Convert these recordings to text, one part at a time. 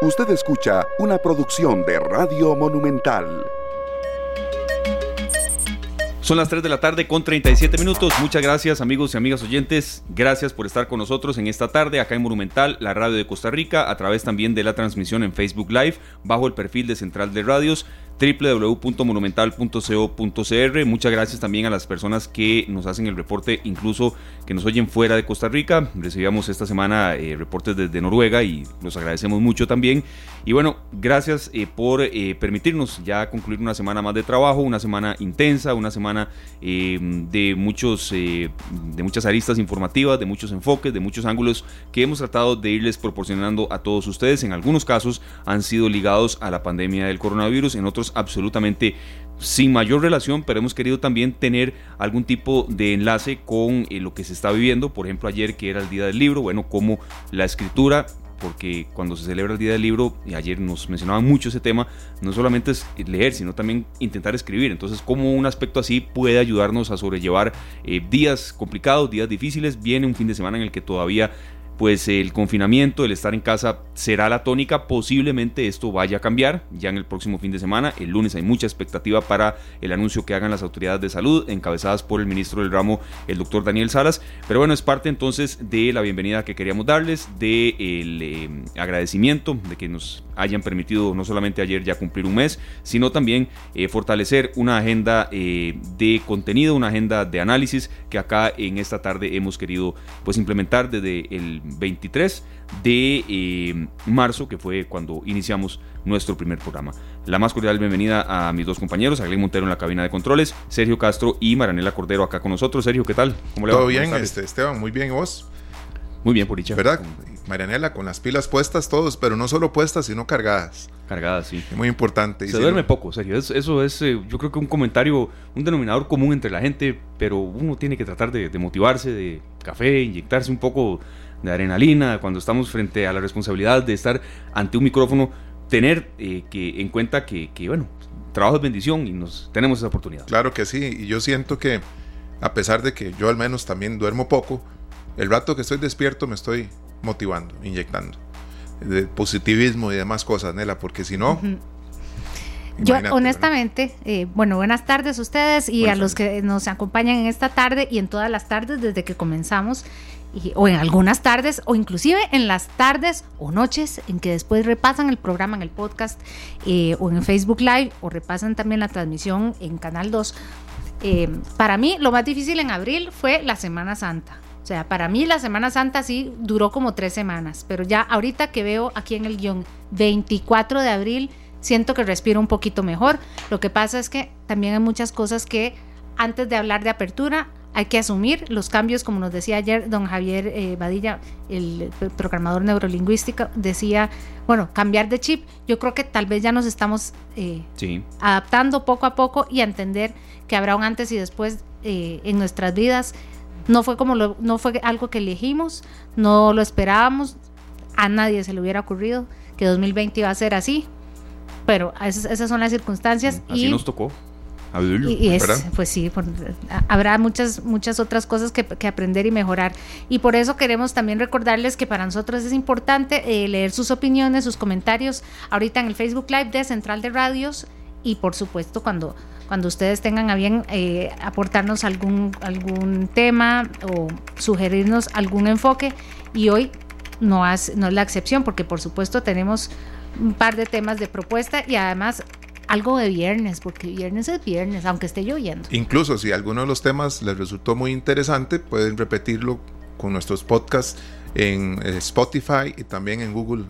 Usted escucha una producción de Radio Monumental. Son las 3 de la tarde con 37 minutos. Muchas gracias amigos y amigas oyentes. Gracias por estar con nosotros en esta tarde acá en Monumental, la radio de Costa Rica, a través también de la transmisión en Facebook Live, bajo el perfil de Central de Radios www.monumental.co.cr. Muchas gracias también a las personas que nos hacen el reporte, incluso que nos oyen fuera de Costa Rica. Recibíamos esta semana eh, reportes desde Noruega y los agradecemos mucho también. Y bueno, gracias eh, por eh, permitirnos ya concluir una semana más de trabajo, una semana intensa, una semana de, muchos, de muchas aristas informativas, de muchos enfoques, de muchos ángulos que hemos tratado de irles proporcionando a todos ustedes. En algunos casos han sido ligados a la pandemia del coronavirus, en otros absolutamente sin mayor relación, pero hemos querido también tener algún tipo de enlace con eh, lo que se está viviendo. Por ejemplo, ayer que era el Día del Libro, bueno, como la escritura porque cuando se celebra el Día del Libro, y ayer nos mencionaban mucho ese tema, no solamente es leer, sino también intentar escribir. Entonces, como un aspecto así puede ayudarnos a sobrellevar eh, días complicados, días difíciles. Viene un fin de semana en el que todavía pues el confinamiento, el estar en casa será la tónica. Posiblemente esto vaya a cambiar ya en el próximo fin de semana. El lunes hay mucha expectativa para el anuncio que hagan las autoridades de salud, encabezadas por el ministro del ramo, el doctor Daniel Salas. Pero bueno, es parte entonces de la bienvenida que queríamos darles, de eh, agradecimiento de que nos hayan permitido no solamente ayer ya cumplir un mes, sino también eh, fortalecer una agenda eh, de contenido, una agenda de análisis que acá en esta tarde hemos querido pues implementar desde el 23 de eh, marzo, que fue cuando iniciamos nuestro primer programa. La más cordial bienvenida a mis dos compañeros, Aglen Montero en la cabina de controles, Sergio Castro y Maranela Cordero acá con nosotros. Sergio, ¿qué tal? ¿Cómo le va? Todo bien, este, Esteban, muy bien, ¿y vos? Muy bien, por dicha. ¿Verdad? Marianela, con las pilas puestas todos, pero no solo puestas, sino cargadas. Cargadas, sí. Muy importante. Se duerme poco, serio. Eso, es, eh, yo creo que un comentario, un denominador común entre la gente, pero uno tiene que tratar de, motivarse, de café, inyectarse un poco de adrenalina cuando estamos frente a la responsabilidad de estar ante un micrófono, tener eh, que en cuenta que, que, bueno, trabajo es bendición y nos tenemos esa oportunidad. Claro que sí, y yo siento que a pesar de que yo al menos también duermo poco, el rato que estoy despierto me estoy motivando, inyectando. De positivismo y demás cosas, Nela, porque si no... Yo honestamente, eh, bueno, buenas tardes a ustedes y a los que nos acompañan en esta tarde y en todas las tardes desde que comenzamos, o en algunas tardes, o inclusive en las tardes o noches en que después repasan el programa en el podcast eh, o en Facebook Live o repasan también la transmisión en Canal 2. Eh, para mí lo más difícil en abril fue la Semana Santa. O sea, para mí la Semana Santa sí duró como tres semanas, pero ya ahorita que veo aquí en el guion 24 de abril, siento que respiro un poquito mejor. Lo que pasa es que también hay muchas cosas que antes de hablar de apertura hay que asumir los cambios, como nos decía ayer don Javier eh, Badilla, el programador neurolingüístico, decía, bueno, cambiar de chip. Yo creo que tal vez ya nos estamos eh, adaptando poco a poco y a entender que habrá un antes y después eh, en nuestras vidas no fue como lo, no fue algo que elegimos, no lo esperábamos, a nadie se le hubiera ocurrido que 2020 iba a ser así, pero esas, son las circunstancias. Así y, nos tocó. y, es, pues sí, habrá muchas, muchas otras cosas que, aprender y mejorar. Y por eso queremos también recordarles que para nosotros es importante eh, leer sus opiniones, sus comentarios, ahorita en el Facebook Live de Central de Radios y por supuesto cuando cuando ustedes tengan a bien eh, aportarnos algún, algún tema o sugerirnos algún enfoque. Y hoy no, no es la excepción, porque por supuesto tenemos un par de temas de propuesta y además algo de viernes, porque viernes es viernes, aunque esté lloviendo. Incluso si alguno de los temas les resultó muy interesante, pueden repetirlo con nuestros podcasts en eh, Spotify y también en Google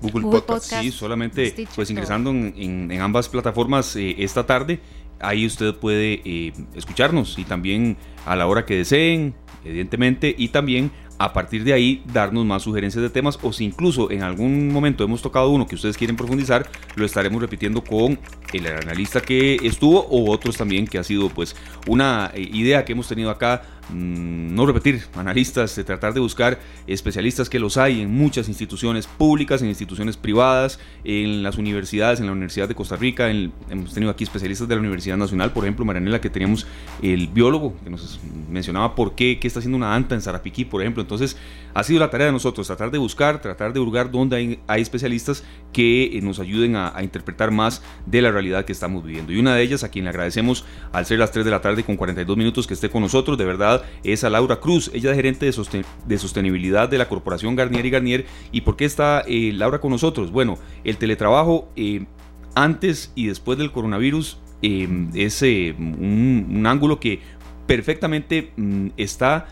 Google, Podcast. Sí, solamente pues ingresando en, ambas plataformas eh, esta tarde ahí usted puede eh, escucharnos y también a la hora que deseen, evidentemente, y también a partir de ahí darnos más sugerencias de temas o si incluso en algún momento hemos tocado uno que ustedes quieren profundizar, lo estaremos repitiendo con el analista que estuvo o otros también que ha sido pues una eh, idea que hemos tenido acá Mm, no repetir analistas, tratar de buscar especialistas que los hay en muchas instituciones públicas, en instituciones privadas, en las universidades, en la Universidad de Costa Rica, hemos tenido aquí especialistas de la Universidad Nacional, por ejemplo, Marianela, que teníamos el biólogo que nos mencionaba por qué, qué está haciendo una anta en Zarapiquí, por ejemplo. Entonces, ha sido la tarea de nosotros, tratar de buscar, tratar de buscar dónde hay, especialistas que eh, nos ayuden a, interpretar más de la realidad que estamos viviendo. Y una de ellas, a quien le agradecemos al ser las 3 de la tarde con 42 minutos que esté con nosotros, de verdad, es a Laura Cruz. Ella es gerente de, sostenibilidad de la corporación Garnier y Garnier. ¿Y por qué está eh, Laura con nosotros? Bueno, el teletrabajo eh, antes y después del coronavirus es un, un ángulo que perfectamente mm, está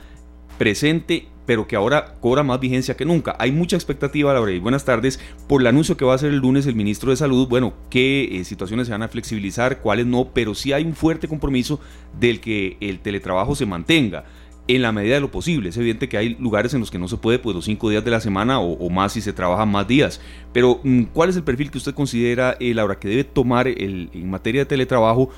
presente pero que ahora cobra más vigencia que nunca. Hay mucha expectativa, Laura, y buenas tardes, por el anuncio que va a hacer el lunes el ministro de Salud, bueno, qué eh, situaciones se van a flexibilizar, cuáles no, pero sí hay un fuerte compromiso del que el teletrabajo se mantenga en la medida de lo posible. Es evidente que hay lugares en los que no se puede, pues los cinco días de la semana o, más si se trabaja más días. Pero, mm, ¿cuál es el perfil que usted considera, eh, Laura, que debe tomar el, en materia de teletrabajo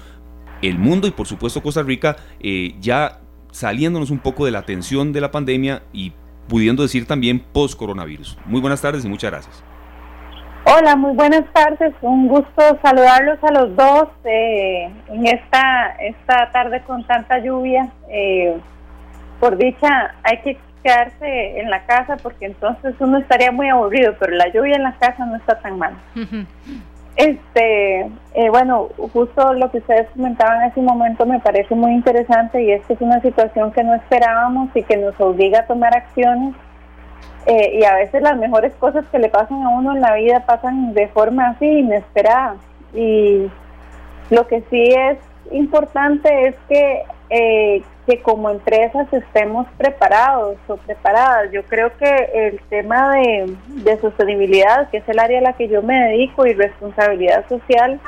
el mundo y por supuesto Costa Rica eh, ya saliéndonos un poco de la tensión de la pandemia y pudiendo decir también post-coronavirus. Muy buenas tardes y muchas gracias. Hola, muy buenas tardes. Un gusto saludarlos a los dos eh, en esta, esta tarde con tanta lluvia. Eh, por dicha, hay que quedarse en la casa porque entonces uno estaría muy aburrido, pero la lluvia en la casa no está tan mal. Este, eh, bueno, justo lo que ustedes comentaban en ese momento me parece muy interesante y es que es una situación que no esperábamos y que nos obliga a tomar acciones eh, y a veces las mejores cosas que le pasan a uno en la vida pasan de forma así inesperada. Y lo que sí es importante es que eh, que como empresas estemos preparados o preparadas. Yo creo que el tema de, sostenibilidad, que es el área a la que yo me dedico, y responsabilidad social,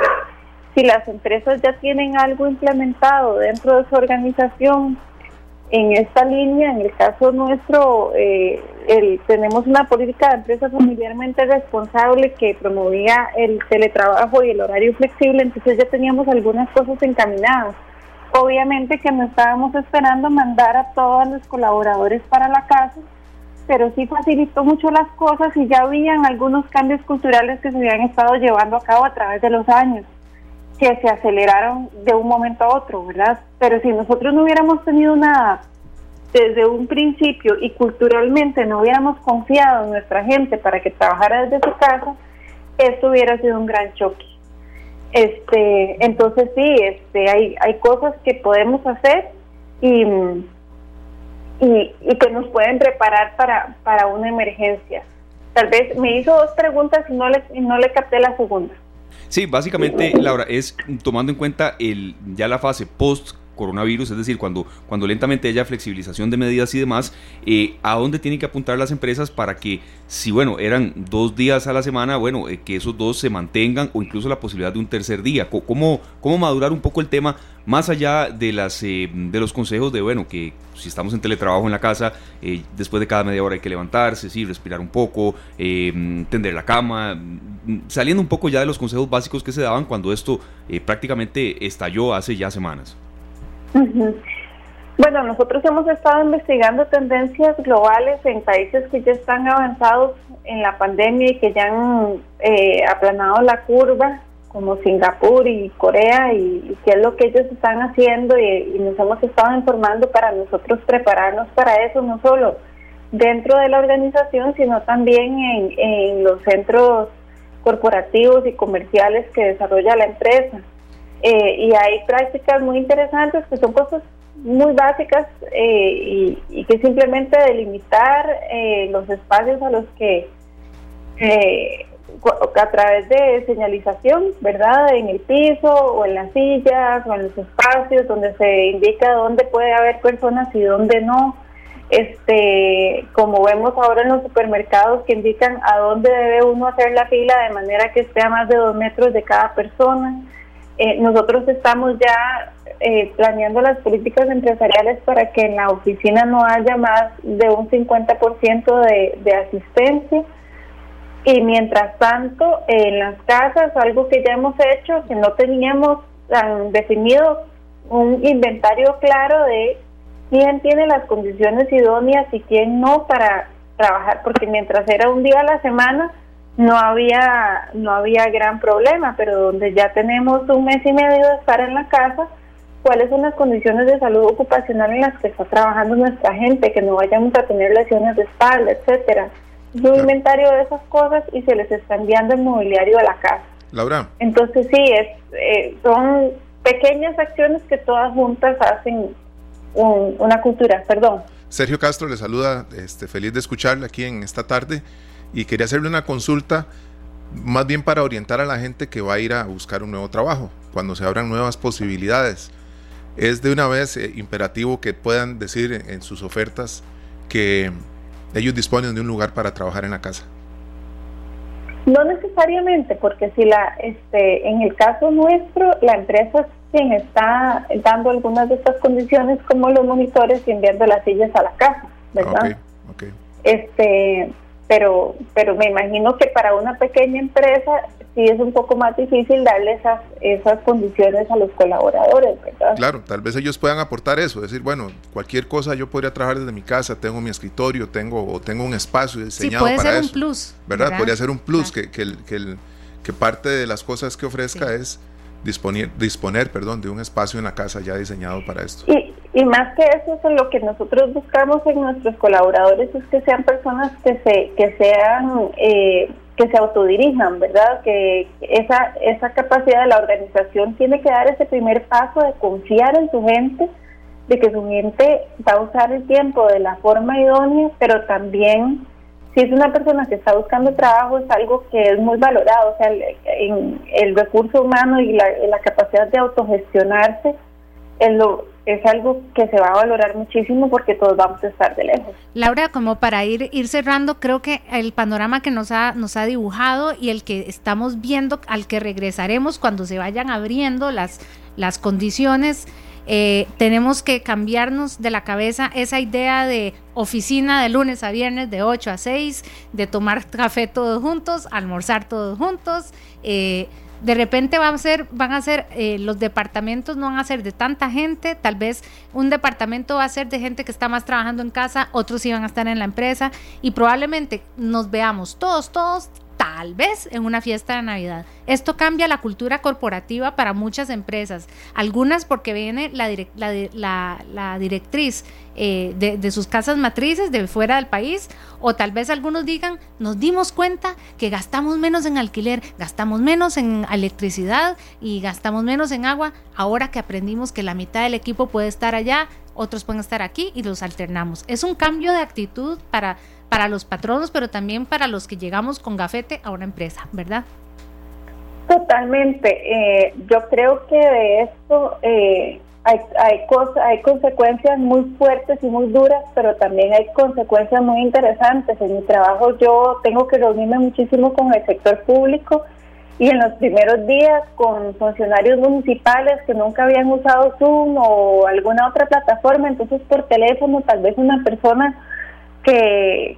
si las empresas ya tienen algo implementado dentro de su organización en esta línea, en el caso nuestro, eh, tenemos una política de empresa familiarmente responsable que promovía el teletrabajo y el horario flexible, entonces ya teníamos algunas cosas encaminadas Obviamente que no estábamos esperando mandar a todos los colaboradores para la casa, pero sí facilitó mucho las cosas y ya habían algunos cambios culturales que se habían estado llevando a cabo a través de los años, que se aceleraron de un momento a otro, ¿verdad? Pero si nosotros no hubiéramos tenido nada desde un principio y culturalmente no hubiéramos confiado en nuestra gente para que trabajara desde su casa, esto hubiera sido un gran choque. Este, entonces sí, este, hay, hay cosas que podemos hacer y, y, que nos pueden preparar para, para una emergencia. Tal vez me hizo dos preguntas y no le, no le capté la segunda. Sí, básicamente, Laura, es tomando en cuenta el, ya la fase post coronavirus, es decir, cuando, cuando lentamente haya flexibilización de medidas y demás, eh, ¿a dónde tienen que apuntar las empresas para que, si bueno, eran dos días a la semana, bueno, eh, que esos dos se mantengan o incluso la posibilidad de un tercer día? ¿Cómo, cómo madurar un poco el tema más allá de, las, eh, de los consejos de, bueno, que si estamos en teletrabajo en la casa, después de cada media hora hay que levantarse, sí, respirar un poco, tender la cama, saliendo un poco ya de los consejos básicos que se daban cuando esto prácticamente estalló hace ya semanas? Bueno, nosotros hemos estado investigando tendencias globales en países que ya están avanzados en la pandemia y que ya han eh, aplanado la curva, como Singapur y Corea, y, qué es lo que ellos están haciendo y, nos hemos estado informando para nosotros prepararnos para eso, no solo dentro de la organización, sino también en, en los centros corporativos y comerciales que desarrolla la empresa. Eh, y hay prácticas muy interesantes que son cosas muy básicas eh, y, que simplemente delimitar eh, los espacios a los que a través de señalización, ¿verdad? En el piso o en las sillas o en los espacios donde se indica dónde puede haber personas y dónde no. Este, como vemos ahora en los supermercados que indican a dónde debe uno hacer la fila de manera que esté a más de dos metros de cada persona. Eh, nosotros estamos ya eh, planeando las políticas empresariales para que en la oficina no haya más de un 50% de, de asistencia. Y mientras tanto, en las casas, algo que ya hemos hecho, que no teníamos definido un inventario claro de quién tiene las condiciones idóneas y quién no para trabajar, porque mientras era un día a la semana, no había no había gran problema, pero donde ya tenemos un mes y medio de estar en la casa, cuáles son las condiciones de salud ocupacional en las que está trabajando nuestra gente, que no vayamos a tener lesiones de espalda, etcétera. un inventario de esas cosas y se les está enviando el mobiliario a la casa. Laura. Entonces sí, es, eh, son pequeñas acciones que todas juntas hacen una cultura. Perdón. Sergio Castro le saluda, este, feliz de escucharle aquí en esta tarde y quería hacerle una consulta más bien para orientar a la gente que va a ir a buscar un nuevo trabajo, cuando se abran nuevas posibilidades. Es de una vez eh, imperativo que puedan decir en, sus ofertas que ellos disponen de un lugar para trabajar en la casa. No necesariamente, porque si la, este, en el caso nuestro, la empresa quien está dando algunas de estas condiciones como los monitores y enviando las sillas a la casa, ¿verdad? Este, pero, pero me imagino que para una pequeña empresa sí es un poco más difícil darle esas, esas condiciones a los colaboradores, ¿verdad? Claro, tal vez ellos puedan aportar eso, decir, bueno, cualquier cosa yo podría trabajar desde mi casa, tengo mi escritorio, tengo o tengo un espacio diseñado sí, puede ser un plus, ¿verdad? Podría ser un plus que, que, que, que, parte de las cosas que ofrezca es disponer, disponer perdón, de un espacio en la casa ya diseñado para esto. Y, y más que eso, es lo que nosotros buscamos en nuestros colaboradores es que sean personas que se que sean eh, que se autodirijan, ¿verdad? Que esa esa capacidad de la organización tiene que dar ese primer paso de confiar en su gente, de que su gente va a usar el tiempo de la forma idónea, pero también si es una persona que está buscando trabajo, es algo que es muy valorado. O sea, el, en el recurso humano y la, la, capacidad de autogestionarse es, lo, es algo que se va a valorar muchísimo porque todos vamos a estar de lejos. Laura, como para ir, ir cerrando, creo que el panorama que nos ha, nos ha dibujado y el que estamos viendo, al que regresaremos cuando se vayan abriendo las, las condiciones eh, tenemos que cambiarnos de la cabeza esa idea de oficina de lunes a viernes de 8 a 6, de tomar café todos juntos, almorzar todos juntos. Eh, de repente van a ser, van a ser eh, los departamentos no van a ser de tanta gente, tal vez un departamento va a ser de gente que está más trabajando en casa, otros iban a estar en la empresa y probablemente nos veamos todos, todos tal vez en una fiesta de Navidad. Esto cambia la cultura corporativa para muchas empresas, algunas porque viene la, directriz eh, de, sus casas matrices de fuera del país, o tal vez algunos digan, nos dimos cuenta que gastamos menos en alquiler, gastamos menos en electricidad y gastamos menos en agua, ahora que aprendimos que la mitad del equipo puede estar allá, otros pueden estar aquí y los alternamos. Es un cambio de actitud para para los patronos, pero también para los que llegamos con gafete a una empresa, ¿verdad? Totalmente. Eh, yo creo que de esto eh, hay, hay, cosas, hay consecuencias muy fuertes y muy duras, pero también hay consecuencias muy interesantes. En mi trabajo yo tengo que reunirme muchísimo con el sector público y en los primeros días con funcionarios municipales que nunca habían usado Zoom o alguna otra plataforma, entonces por teléfono tal vez una persona que,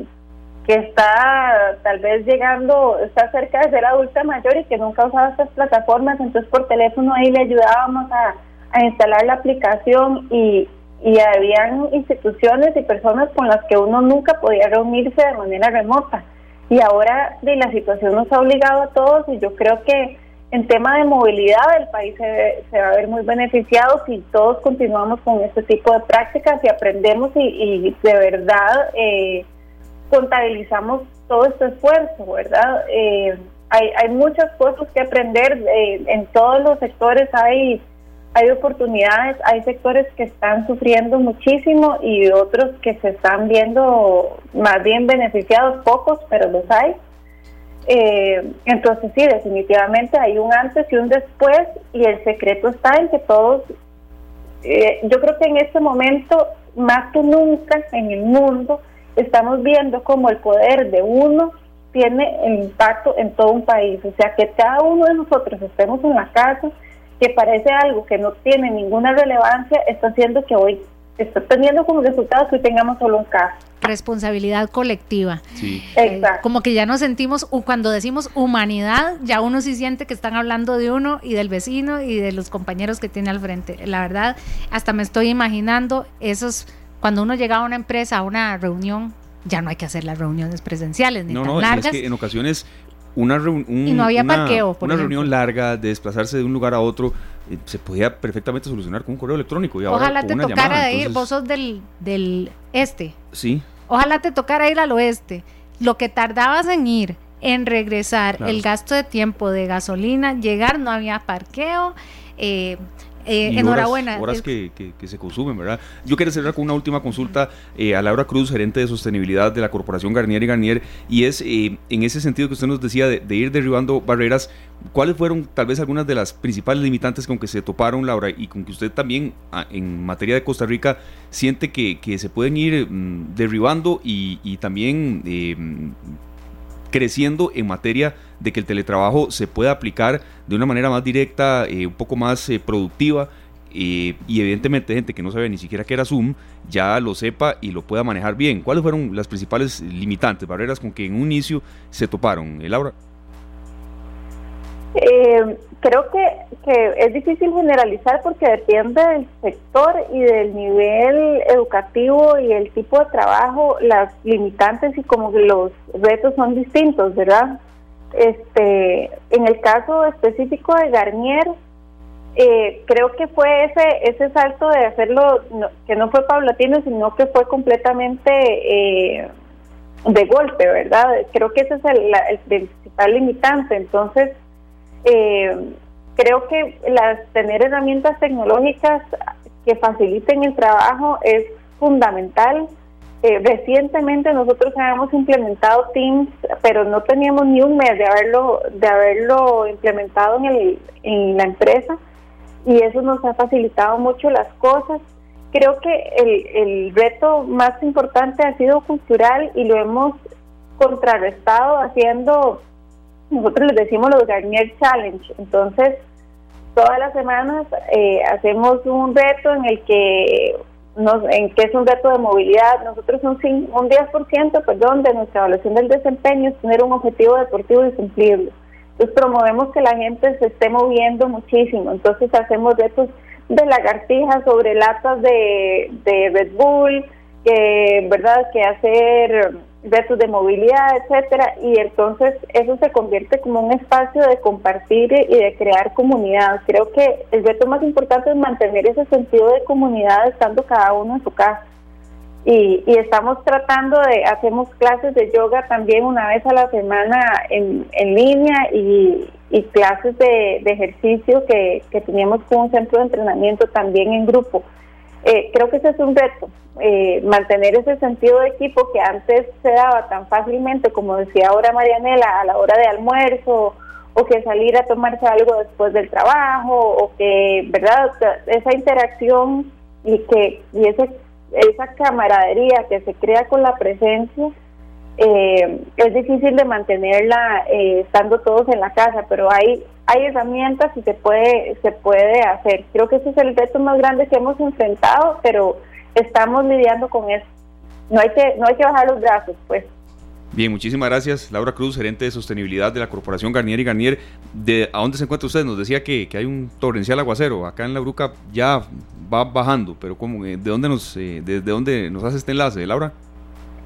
que está tal vez llegando, está cerca de ser adulta mayor y que nunca usaba estas plataformas, entonces por teléfono ahí le ayudábamos a, instalar la aplicación y, y habían instituciones y personas con las que uno nunca podía reunirse de manera remota. Y ahora la situación nos ha obligado a todos y yo creo que en tema de movilidad el país se, va a ver muy beneficiado si todos continuamos con este tipo de prácticas y aprendemos y, y de verdad eh, contabilizamos todo este esfuerzo, ¿verdad? Eh, hay, hay muchas cosas que aprender, eh, en todos los sectores hay, hay oportunidades, hay sectores que están sufriendo muchísimo y otros que se están viendo más bien beneficiados, pocos, pero los hay. Eh, entonces sí, definitivamente hay un antes y un después y el secreto está en que todos, yo creo que en este momento, más que nunca en el mundo, estamos viendo como el poder de uno tiene el impacto en todo un país. O sea, que cada uno de nosotros estemos en la casa, que parece algo que no tiene ninguna relevancia, está haciendo que hoy, teniendo como resultado que hoy tengamos solo un caso. Responsabilidad colectiva. Sí. Exacto. como que ya nos sentimos, cuando decimos humanidad, ya uno sí siente que están hablando de uno y del vecino y de los compañeros que tiene al frente. La verdad, hasta me estoy imaginando esos cuando uno llega a una empresa, a una reunión, ya no hay que hacer las reuniones presenciales ni no, tan no, largas. Es que en ocasiones una, y no había parqueo, una reunión larga de desplazarse de un lugar a otro eh, se podía perfectamente solucionar con un correo electrónico. Y Ojalá te tocara ir, vos sos del, del este. Sí. Ojalá te tocara ir al oeste. Lo que tardabas en ir, en regresar, el gasto de tiempo de gasolina, llegar, no había parqueo. Eh, eh, enhorabuena. Horas, que, que, se consumen, ¿verdad? Yo quiero cerrar con una última consulta eh, a Laura Cruz, gerente de sostenibilidad de la Corporación Garnier y Garnier, y es eh, en ese sentido que usted nos decía de, ir derribando barreras, ¿cuáles fueron tal vez algunas de las principales limitantes con que se toparon, Laura, y con que usted también en materia de Costa Rica siente que, se pueden ir mm, derribando y, y también creciendo en materia de que el teletrabajo se pueda aplicar de una manera más directa, eh, un poco más eh, productiva. Eh, y evidentemente gente que no sabe ni siquiera que era Zoom ya lo sepa y lo pueda manejar bien. ¿Cuáles fueron las principales limitantes, barreras con que en un inicio se toparon, Laura? Eh, creo que, que es difícil generalizar porque depende del sector y del nivel educativo y el tipo de trabajo, las limitantes y como que los retos son distintos, ¿verdad? Este, en el caso específico de Garnier, eh, creo que fue ese ese salto de hacerlo, que no fue paulatino, sino que fue completamente eh, de golpe, ¿verdad? Creo que ese es el, el principal limitante. Entonces, eh, creo que las tener herramientas tecnológicas que faciliten el trabajo es fundamental. Eh, recientemente nosotros habíamos implementado Teams, pero no teníamos ni un mes de haberlo de haberlo implementado en, el, en la empresa y eso nos ha facilitado mucho las cosas. Creo que el, el reto más importante ha sido cultural y lo hemos contrarrestado haciendo nosotros les decimos los Garnier Challenge. Entonces, todas las semanas eh, hacemos un reto en el que nos, en que es un reto de movilidad. Nosotros un, un 10% perdón, de nuestra evaluación del desempeño es tener un objetivo deportivo y cumplirlo. Entonces promovemos que la gente se esté moviendo muchísimo. Entonces hacemos retos de lagartijas sobre latas de, de Red Bull, que verdad que hacer retos de movilidad, etcétera, y entonces eso se convierte como un espacio de compartir y de crear comunidad. Creo que el reto más importante es mantener ese sentido de comunidad estando cada uno en su casa. Y, y estamos tratando de, hacemos clases de yoga también una vez a la semana en, en línea y, y clases de, de ejercicio que, que teníamos con un centro de entrenamiento también en grupo. Eh, creo que ese es un reto, eh, mantener ese sentido de equipo que antes se daba tan fácilmente, como decía ahora Marianela, a la hora de almuerzo o que salir a tomarse algo después del trabajo o que, ¿verdad? Esa interacción y que y ese, esa camaradería que se crea con la presencia eh, es difícil de mantenerla eh, estando todos en la casa, pero hay hay herramientas y se puede se puede hacer. Creo que ese es el reto más grande que hemos enfrentado, pero estamos lidiando con eso. No hay que no hay que bajar los brazos, pues. Bien, muchísimas gracias. Laura Cruz, gerente de sostenibilidad de la Corporación Garnier y Garnier. ¿De a dónde se encuentra usted? Nos decía que, hay un torrencial aguacero. Acá en la Bruca ya va bajando, pero ¿cómo, ¿de dónde nos eh, desde dónde nos hace este enlace, Laura?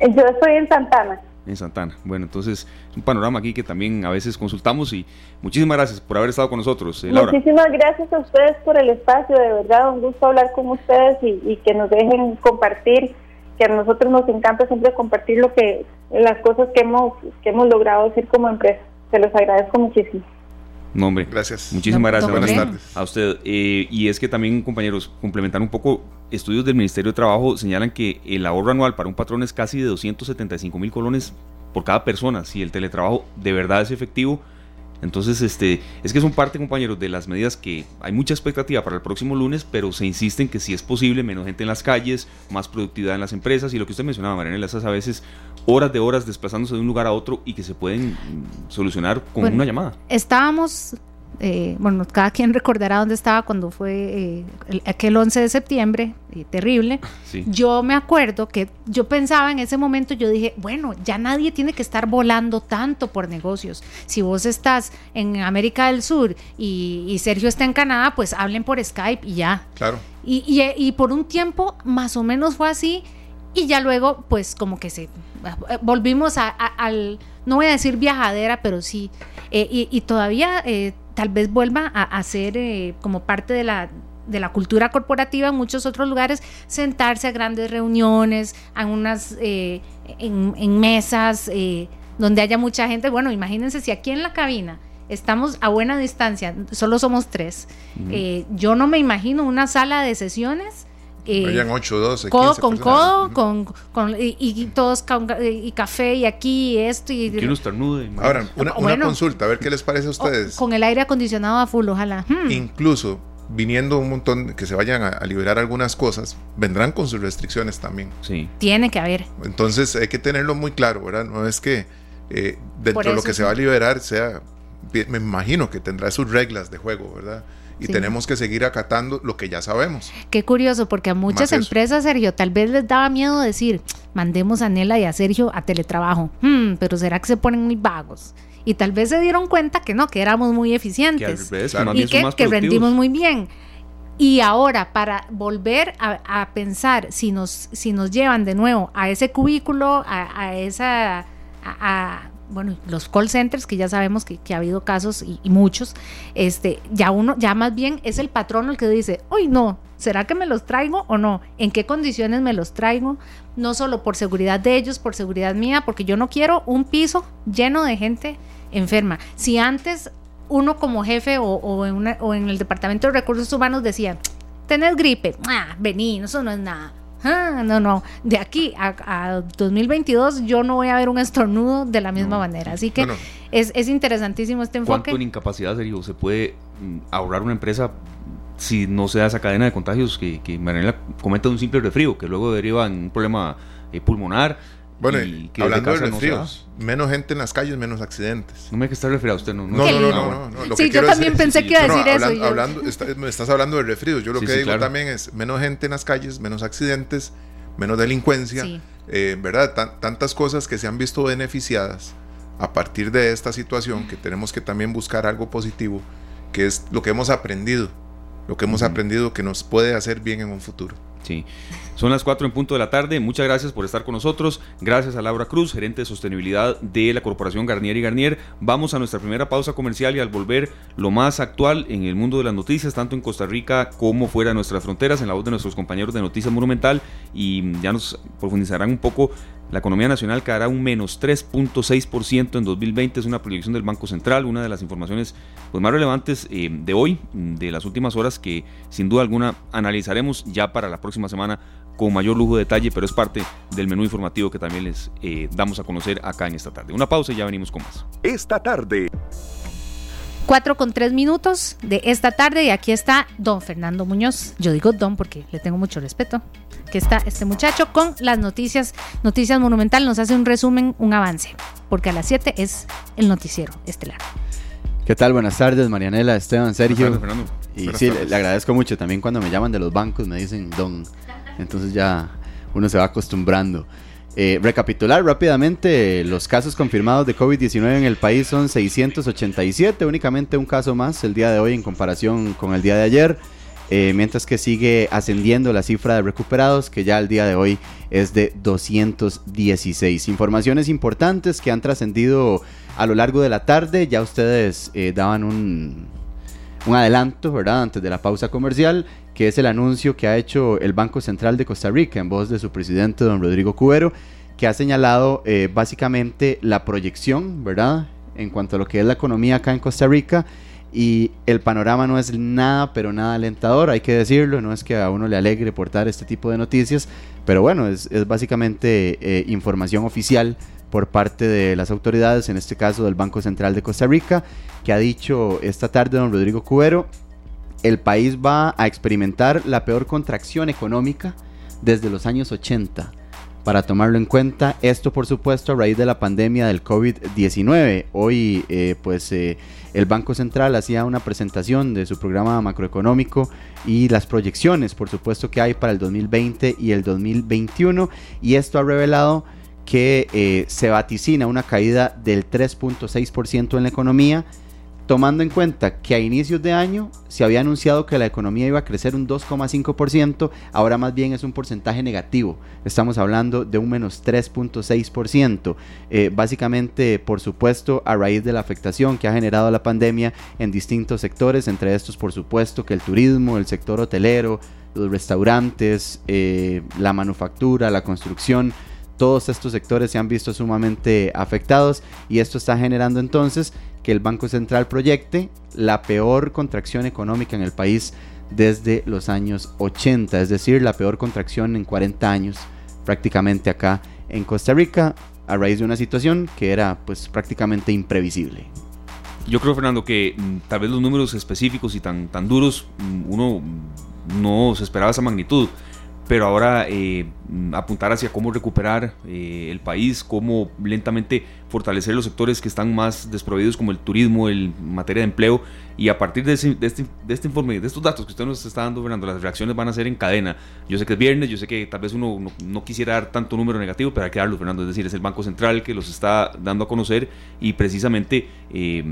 Yo estoy en Santana en Santana. Bueno, entonces es un panorama aquí que también a veces consultamos y muchísimas gracias por haber estado con nosotros. Eh, muchísimas gracias a ustedes por el espacio, de verdad, un gusto hablar con ustedes y, que nos dejen compartir, que a nosotros nos encanta siempre compartir lo que las cosas que hemos que hemos logrado decir como empresa. Se los agradezco muchísimo. No, hombre. Gracias. Muchísimas gracias. Buenas tardes. A usted. Eh, y es que también, compañeros, complementar un poco, estudios del Ministerio de Trabajo señalan que el ahorro anual para un patrón es casi de 275 mil colones por cada persona. Si el teletrabajo de verdad es efectivo, entonces, este, es que son parte, compañeros, de las medidas que hay mucha expectativa para el próximo lunes, pero se insiste en que si es posible, menos gente en las calles, más productividad en las empresas y lo que usted mencionaba, Mariana, esas a veces horas de horas desplazándose de un lugar a otro y que se pueden mm, solucionar con una llamada. Estábamos eh, bueno, cada quien recordará dónde estaba cuando fue eh, aquel 11 de septiembre, eh, terrible. Yo me acuerdo que yo pensaba en ese momento, yo dije, bueno, ya nadie tiene que estar volando tanto por negocios. Si vos estás en América del Sur y, Sergio está en Canadá, pues hablen por Skype y ya. Claro. Y, y por un tiempo más o menos fue así y ya luego, pues como que se volvimos a, al, no voy a decir viajadera, pero sí, eh, y, todavía eh, tal vez vuelva a, ser eh, como parte de la, de la cultura corporativa en muchos otros lugares, sentarse a grandes reuniones, a unas, en, en, mesas donde haya mucha gente. Bueno, imagínense si aquí en la cabina estamos a buena distancia, solo somos tres. yo no me imagino una sala de sesiones eh, 8, 12, codo con codo, con, con, y, todos y café y aquí y esto y que estornude. Ahora, una, consulta, a ver qué les parece a ustedes. con el aire acondicionado a full, ojalá. Hmm. Incluso viniendo un montón que se vayan a, liberar algunas cosas, vendrán con sus restricciones también. Sí. Tiene que haber. Entonces hay que tenerlo muy claro, ¿verdad? No es que eh, dentro de lo que se va a liberar sea, me imagino que tendrá sus reglas de juego, ¿verdad? Y tenemos que seguir acatando lo que ya sabemos. Qué curioso, porque a muchas empresas, Sergio, tal vez les daba miedo decir, mandemos a Nela y a Sergio a teletrabajo, hmm, pero ¿será que se ponen muy vagos? Y tal vez se dieron cuenta que no, que éramos muy eficientes y que, rendimos muy bien. Y ahora, para volver a, pensar si nos, si nos llevan de nuevo a ese cubículo, a, esa, a, bueno, los call centers, que ya sabemos que, ha habido casos y, muchos, este, ya uno, ya más bien es el patrón el que dice, uy, no, ¿será que me los traigo o no? ¿En qué condiciones me los traigo? No solo por seguridad de ellos, por seguridad mía, porque yo no quiero un piso lleno de gente enferma. Si antes uno como jefe o, en, o en, el Departamento de Recursos Humanos decía, tenés gripe, ah, vení, eso no es nada. Ah, no, no, de aquí a, 2022 yo no voy a ver un estornudo de la misma manera. Así que Es, interesantísimo este enfoque. ¿Cuánto en incapacidad, serio, se puede mm, ahorrar una empresa si no se da esa cadena de contagios que, que Mariela comenta de un simple resfrío, que luego deriva en un problema eh, pulmonar? Bueno, hablando de resfríos, menos gente en las calles, menos accidentes. No me hay que estar resfriado usted, no. No, no, no, no, sí, yo también pensé que iba a decir eso. Hablando, me estás hablando de resfríos. Yo lo que digo también es menos gente en las calles, menos accidentes, menos delincuencia, eh, ¿verdad? tantas cosas que se han visto beneficiadas a partir de esta situación que tenemos que también buscar algo positivo, que es lo que hemos aprendido, lo que hemos aprendido que nos puede hacer bien en un futuro. Sí. Son las 4 en punto de la tarde. Muchas gracias por estar con nosotros. Gracias a Laura Cruz, gerente de sostenibilidad de la Corporación Garnier y Garnier. Vamos a nuestra primera pausa comercial y al volver lo más actual en el mundo de las noticias, tanto en Costa Rica como fuera de nuestras fronteras, en la voz de nuestros compañeros de Noticias Monumental. Y ya nos profundizarán un poco la economía nacional caerá un menos 3.6% en 2020, es una proyección del Banco Central, una de las informaciones pues, más relevantes eh, de hoy, de las últimas horas, que sin duda alguna analizaremos ya para la próxima semana con mayor lujo de detalle, pero es parte del menú informativo que también les eh, damos a conocer acá en esta tarde. Una pausa y ya venimos con más. Esta tarde. 4 con 3 minutos de esta tarde y aquí está don Fernando Muñoz. Yo digo don porque le tengo mucho respeto que está este muchacho con las noticias. Noticias Monumental nos hace un resumen, un avance, porque a las 7 es el noticiero estelar. ¿Qué tal? Buenas tardes, Marianela, Esteban, Sergio. Y sí, le, agradezco mucho. También cuando me llaman de los bancos me dicen don. Entonces ya uno se va acostumbrando. Eh, recapitular rápidamente, los casos confirmados de COVID-19 en el país son 687, únicamente un caso más el día de hoy en comparación con el día de ayer. Eh, mientras que sigue ascendiendo la cifra de recuperados, que ya al día de hoy es de 216. Informaciones importantes que han trascendido a lo largo de la tarde, ya ustedes eh, daban un, un adelanto, ¿verdad? Antes de la pausa comercial, que es el anuncio que ha hecho el Banco Central de Costa Rica en voz de su presidente, don Rodrigo Cubero, que ha señalado eh, básicamente la proyección, ¿verdad? En cuanto a lo que es la economía acá en Costa Rica y el panorama no es nada, pero nada alentador, hay que decirlo, no es que a uno le alegre portar este tipo de noticias, pero bueno, es, básicamente eh, información oficial por parte de las autoridades, en este caso del Banco Central de Costa Rica, que ha dicho esta tarde don Rodrigo Cubero, el país va a experimentar la peor contracción económica desde los años 80 para tomarlo en cuenta. Esto, por supuesto, a raíz de la pandemia del COVID-19. Hoy, eh, pues, eh, el Banco Central hacía una presentación de su programa macroeconómico y las proyecciones, por supuesto, que hay para el 2020 y el 2021. Y esto ha revelado que eh, se vaticina una caída del 3.6% en la economía tomando en cuenta que a inicios de año se había anunciado que la economía iba a crecer un 2,5%, ahora más bien es un porcentaje negativo. Estamos hablando de un menos 3,6%. Eh, básicamente, por supuesto, a raíz de la afectación que ha generado la pandemia en distintos sectores, entre estos, por supuesto, que el turismo, el sector hotelero, los restaurantes, eh, la manufactura, la construcción, todos estos sectores se han visto sumamente afectados y esto está generando entonces que el Banco Central proyecte la peor contracción económica en el país desde los años 80, es decir, la peor contracción en 40 años prácticamente acá en Costa Rica a raíz de una situación que era pues prácticamente imprevisible. Yo creo, Fernando, que mm, tal vez los números específicos y tan, tan duros, mm, uno no se esperaba esa magnitud pero ahora eh, apuntar hacia cómo recuperar eh, el país, cómo lentamente fortalecer los sectores que están más desproveídos como el turismo, el materia de empleo y a partir de, este, de, este, informe, de estos datos que usted nos está dando, Fernando, las reacciones van a ser en cadena. Yo sé que es viernes, yo sé que tal vez uno no, quisiera dar tanto número negativo, pero hay que darlo, Fernando. Es decir, es el Banco Central que los está dando a conocer y precisamente eh,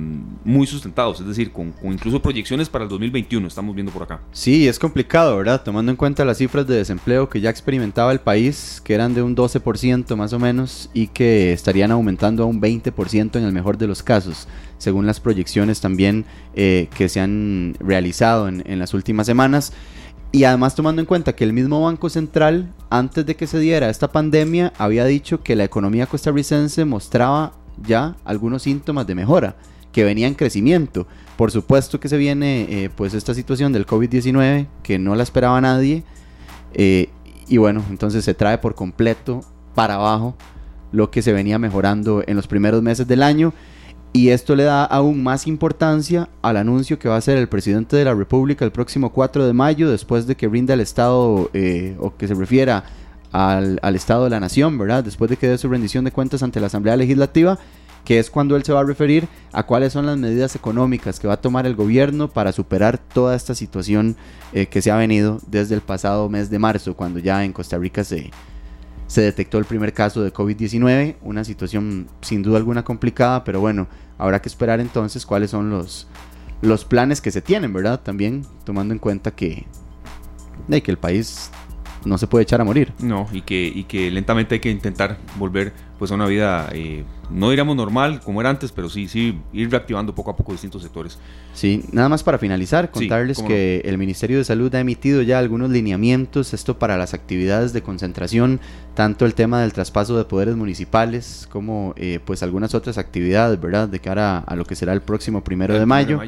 muy sustentados, es decir, con, incluso proyecciones para el 2021, estamos viendo por acá. Sí, es complicado, ¿verdad? Tomando en cuenta las cifras de desempleo que ya experimentaba el país, que eran de un 12% más o menos, y que estarían aumentando un 20% en el mejor de los casos según las proyecciones también eh, que se han realizado en, las últimas semanas. Y además tomando en cuenta que el mismo Banco Central, antes de que se diera esta pandemia, había dicho que la economía costarricense mostraba ya algunos síntomas de mejora, que venía en crecimiento. Por supuesto que se viene eh, pues esta situación del COVID-19, que no la esperaba nadie. Eh, y bueno, entonces se trae por completo para abajo lo que se venía mejorando en los primeros meses del año. Y esto le da aún más importancia al anuncio que va a hacer el presidente de la República el próximo 4 de mayo, después de que rinda el Estado, eh, o que se refiera al, Estado de la Nación, ¿verdad? Después de que dé su rendición de cuentas ante la Asamblea Legislativa, que es cuando él se va a referir a cuáles son las medidas económicas que va a tomar el gobierno para superar toda esta situación eh, que se ha venido desde el pasado mes de marzo, cuando ya en Costa Rica se, se detectó el primer caso de COVID-19, una situación sin duda alguna complicada, pero bueno, habrá que esperar entonces cuáles son los, los planes que se tienen, ¿verdad? También tomando en cuenta que, que el país no se puede echar a morir. No, y que, y que lentamente hay que intentar volver pues a una vida, eh, no diríamos normal como era antes, pero sí, sí, ir reactivando poco a poco distintos sectores. Sí, nada más para finalizar, contarles que el Ministerio de Salud ha emitido ya algunos lineamientos, esto para las actividades de concentración, tanto el tema del traspaso de poderes municipales como eh, pues algunas otras actividades, ¿verdad? De cara a, lo que será el próximo primero de mayo.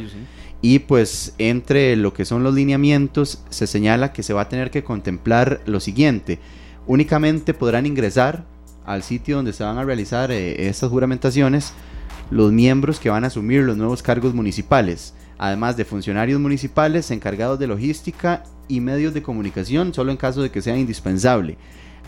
Y pues entre lo que son los lineamientos se señala que se va a tener que contemplar lo siguiente. Únicamente podrán ingresar al sitio donde se van a realizar eh, estas juramentaciones los miembros que van a asumir los nuevos cargos municipales, además de funcionarios municipales encargados de logística y medios de comunicación, solo en caso de que sea indispensable.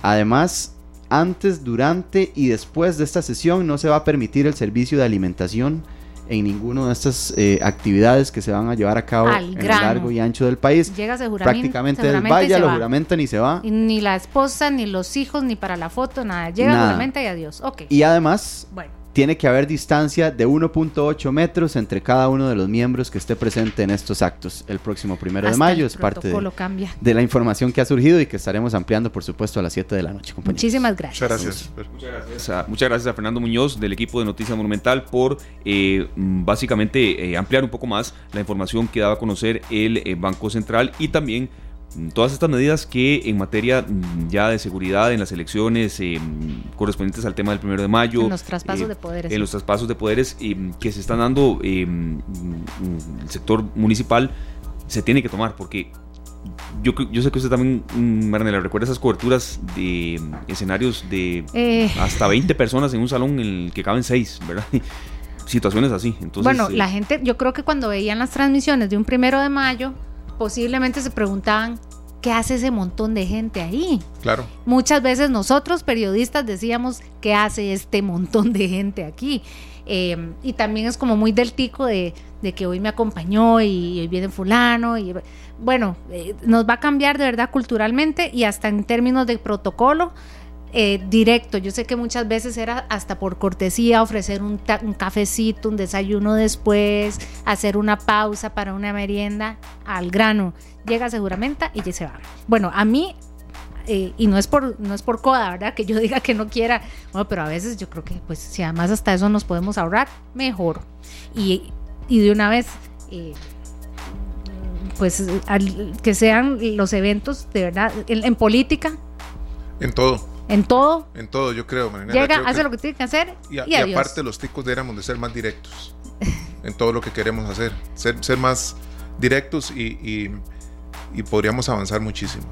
Además, antes, durante y después de esta sesión no se va a permitir el servicio de alimentación en ninguna de estas eh, actividades que se van a llevar a cabo en el largo y ancho del país. Llega Prácticamente del vaya, lo juramenta ni se va. ni la esposa, ni los hijos, ni para la foto, nada. Llega, juramenta y adiós. Okay. Y además, bueno tiene que haber distancia de 1.8 metros entre cada uno de los miembros que esté presente en estos actos el próximo primero de mayo. Es parte de, la información que ha surgido y que estaremos ampliando, por supuesto, a las 7 de la noche. Muchísimas gracias. Muchas gracias. Muchas gracias, a, muchas gracias a Fernando Muñoz del equipo de Noticias Monumental por eh, básicamente eh, ampliar un poco más la información que daba a conocer el eh, Banco Central y también todas estas medidas que en materia mm, ya de seguridad en las elecciones eh, correspondientes al tema del primero de mayo, en los traspasos eh, de poderes, en los traspasos de poderes eh, que se están dando el sector municipal, se tiene que tomar porque yo, yo sé que usted también, mm, Maranela, recuerda esas coberturas de escenarios de hasta 20 personas en un salón en el que caben 6, ¿verdad? Situaciones así. Entonces, bueno, la gente, yo creo que cuando veían las transmisiones de un primero de mayo, posiblemente se preguntaban, ¿qué hace ese montón de gente ahí? Claro. Muchas veces nosotros periodistas decíamos, ¿qué hace este montón de gente aquí? Eh, y también es como muy del tico de, que hoy me acompañó y hoy viene fulano. Y bueno, eh, nos va a cambiar de verdad culturalmente y hasta en términos de protocolo. Eh, directo. Yo sé que muchas veces era hasta por cortesía ofrecer un, un, cafecito, un desayuno después, hacer una pausa para una merienda al grano. Llega seguramente y ya se va. Bueno, a mí eh, y no es por no es por coda, ¿verdad? Que yo diga que no quiera, bueno, pero a veces yo creo que pues si además hasta eso nos podemos ahorrar, mejor. Y, y de una vez eh, pues que sean los eventos de verdad en, política. En todo. En todo. En todo, yo creo. Llega, hace lo que tiene que hacer. Y, y, aparte, los ticos deberíamos de ser más directos en todo lo que queremos hacer. Ser, ser más directos y, y, podríamos avanzar muchísimo.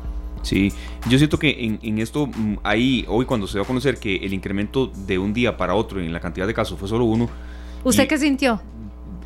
Sí, yo siento que en, en, esto, mm, ahí, hoy cuando se dio a conocer que el incremento de un día para otro en la cantidad de casos fue solo uno. ¿Usted qué sintió?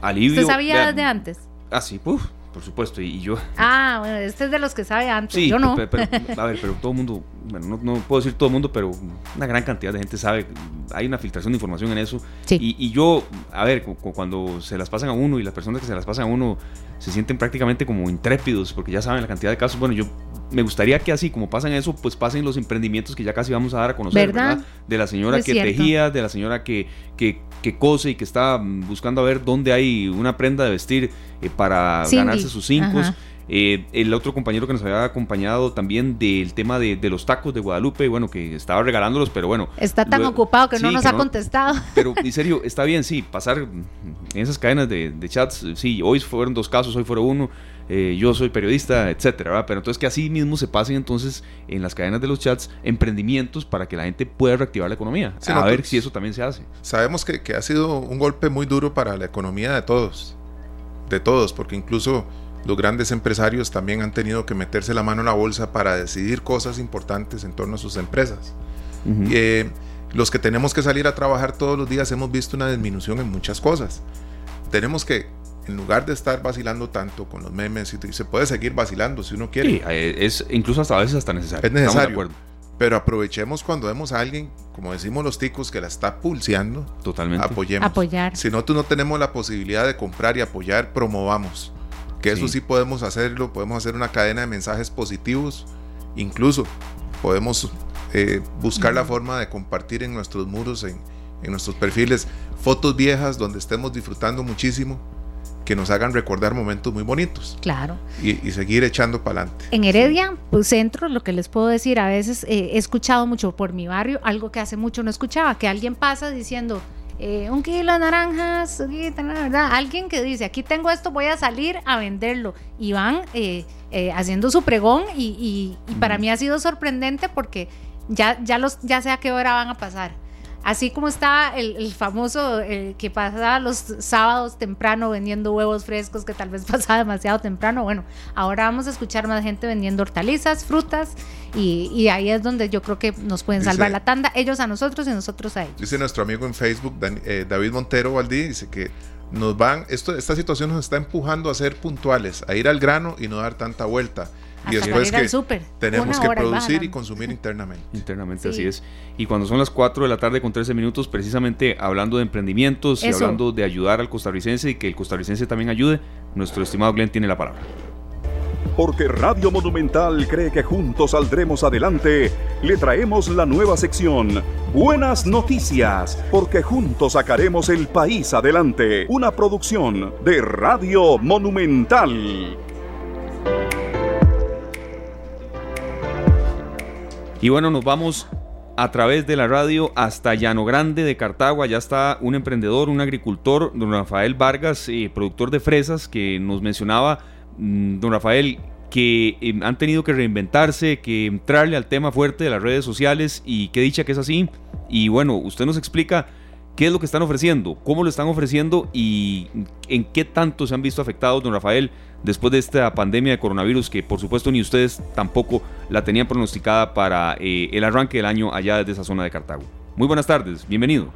Alivio. ¿Usted sabía desde antes? Ah, sí, puf por supuesto, y, yo... Ah, bueno, este es de los que sabe antes, sí, yo no. Pero, a ver, pero todo el mundo, bueno, no, puedo decir todo el mundo, pero una gran cantidad de gente sabe, hay una filtración de información en eso. Sí. Y, yo, a ver, cuando se las pasan a uno y las personas que se las pasan a uno se sienten prácticamente como intrépidos porque ya saben la cantidad de casos, bueno, yo me gustaría que así como pasan eso, pues pasen los emprendimientos que ya casi vamos a dar a conocer, ¿verdad? De la señora que tejía, de la señora que, que, que, cose y que está buscando a ver dónde hay una prenda de vestir eh, para ganarse sus cinco. Eh, el otro compañero que nos había acompañado también del tema de, los tacos de Guadalupe, bueno, que estaba regalándolos, pero bueno. Está tan ocupado que no nos ha contestado. Pero en serio, está bien, sí, pasar en esas cadenas de, chats, sí, hoy fueron dos casos, hoy fueron uno. Eh, yo soy periodista, etcétera, pero entonces que así mismo se pasen entonces en las cadenas de los chats emprendimientos para que la gente pueda reactivar la economía. a ver si eso también se hace. Sabemos que, que ha sido un golpe muy duro para la economía de todos, de todos, porque incluso los grandes empresarios también han tenido que meterse la mano en la bolsa para decidir cosas importantes en torno a sus empresas. Eh, los que tenemos que salir a trabajar todos los días hemos visto una disminución en muchas cosas. Tenemos que, en lugar de estar vacilando tanto con los memes, y se puede seguir vacilando si uno quiere. Sí, eh, es incluso hasta a veces hasta necesario. Es necesario. Pero aprovechemos cuando vemos a alguien, como decimos los ticos, que la está pulseando. Totalmente. Apoyemos. Apoyar. Si no, tú no tenemos la posibilidad de comprar y apoyar, promovamos que eso sí podemos hacerlo, podemos hacer una cadena de mensajes positivos, incluso podemos eh, buscar la forma de compartir en nuestros muros, en, nuestros perfiles, fotos viejas donde estemos disfrutando muchísimo, que nos hagan recordar momentos muy bonitos. Claro. Y, seguir echando para adelante. En Heredia, pues centro, lo que les puedo decir, a veces eh, he escuchado mucho por mi barrio, algo que hace mucho no escuchaba, que alguien pasa diciendo, eh, un kilo de naranjas, ¿verdad? Alguien que dice, aquí tengo esto, voy a salir a venderlo. Y van eh, eh, haciendo su pregón y, para mí ha sido sorprendente porque ya, ya, los, ya sé a qué hora van a pasar. Así como estaba el, famoso que pasaba los sábados temprano vendiendo huevos frescos, que tal vez pasaba demasiado temprano. Bueno, ahora vamos a escuchar más gente vendiendo hortalizas, frutas, y, ahí es donde yo creo que nos pueden salvar la tanda, ellos a nosotros y nosotros a ellos. Dice nuestro amigo en Facebook, eh, David Montero Valdí, dice que nos van, esto, esta situación nos está empujando a ser puntuales, a ir al grano y no dar tanta vuelta y después que tenemos que producir y consumir internamente. Internamente, así es. Y cuando son las 4 de la tarde con 13 minutos, precisamente hablando de emprendimientos y hablando de ayudar al costarricense y que el costarricense también ayude, nuestro estimado Glenn tiene la palabra. Porque Radio Monumental cree que juntos saldremos adelante, le traemos la nueva sección Buenas Noticias, porque juntos sacaremos el país adelante. Una producción de Radio Monumental. Y bueno, nos vamos a través de la radio hasta Llano Grande de Cartago. Allá está un emprendedor, un agricultor, don Rafael Vargas, eh, productor de fresas, que nos mencionaba, mm, don Rafael, que em, han tenido que reinventarse, que entrarle al tema fuerte de las redes sociales y qué dicha que es así. Y bueno, usted nos explica qué es lo que están ofreciendo, cómo lo están ofreciendo y en qué tanto se han visto afectados, don Rafael, después de esta pandemia de coronavirus que por supuesto ni ustedes tampoco la tenían pronosticada para eh, el arranque del año allá desde esa zona de Cartago. Muy buenas tardes, bienvenido.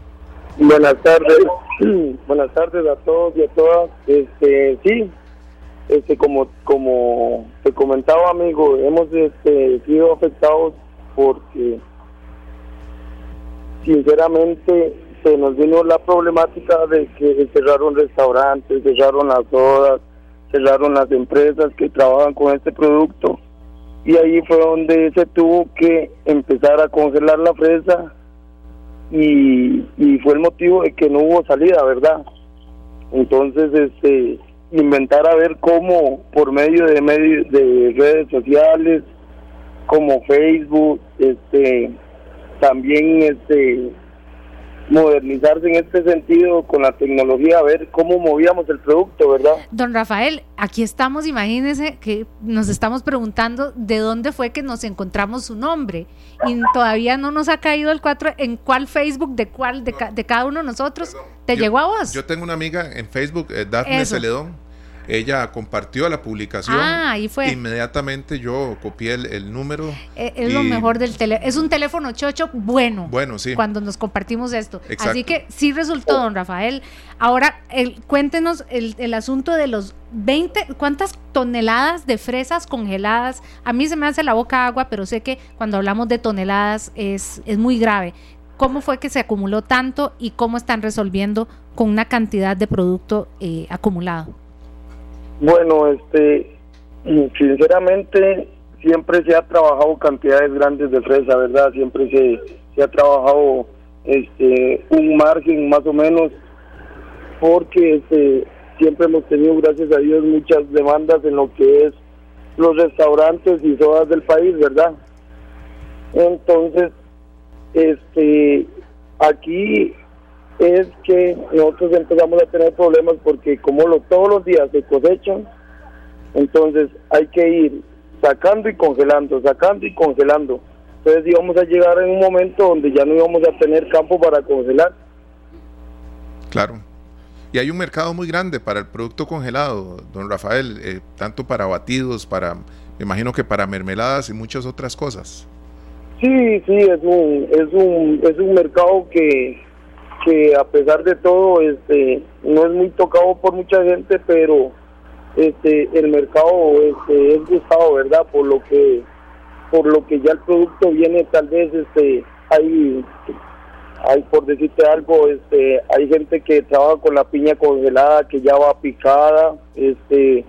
Buenas tardes, buenas tardes a todos y a todas. Este, sí, este, como como te comentaba amigo, hemos este, sido afectados porque sinceramente se nos vino la problemática de que cerraron restaurantes, cerraron las bodas, cerraron las empresas que trabajan con este producto y ahí fue donde se tuvo que empezar a congelar la fresa y, y fue el motivo de que no hubo salida, ¿verdad? Entonces, este, inventar a ver cómo por medio de medios de redes sociales, como Facebook, este, también este modernizarse en este sentido con la tecnología, a ver cómo movíamos el producto, ¿verdad? Don Rafael, aquí estamos, imagínese que nos estamos preguntando de dónde fue que nos encontramos su nombre y todavía no nos ha caído el 4 en cuál Facebook de cuál de, cada uno de nosotros. ¿Te llegó a vos? Yo tengo una amiga en Facebook, eh, Daphne Celedón ella compartió la publicación. Ah, ahí fue. Inmediatamente yo copié el, número. Eh, es, lo mejor del teléfono. Es un teléfono chocho bueno. Bueno, sí. Cuando nos compartimos esto. Así que sí resultó, don Rafael. Ahora, el, cuéntenos el, asunto de los 20, ¿cuántas toneladas de fresas congeladas? A mí se me hace la boca agua, pero sé que cuando hablamos de toneladas es, es muy grave. ¿Cómo fue que se acumuló tanto y cómo están resolviendo con una cantidad de producto eh, acumulado? Bueno, este, sinceramente siempre se ha trabajado cantidades grandes de fresa, ¿verdad? Siempre se, se ha trabajado este un margen más o menos porque este, siempre hemos tenido, gracias a Dios, muchas demandas en lo que es los restaurantes y zonas del país, ¿verdad? Entonces, este, aquí es que nosotros empezamos a tener problemas porque como lo, todos los días se cosechan, entonces hay que ir sacando y congelando, sacando y congelando. Entonces íbamos a llegar en un momento donde ya no íbamos a tener campo para congelar. Claro. Y hay un mercado muy grande para el producto congelado, don Rafael, eh, tanto para batidos, para, me imagino que para mermeladas y muchas otras cosas. Sí, sí, es un, es un, es un mercado que, que a pesar de todo este no es muy tocado por mucha gente pero este el mercado este es gustado verdad por lo que por lo que ya el producto viene tal vez este hay hay por decirte algo este hay gente que trabaja con la piña congelada que ya va picada este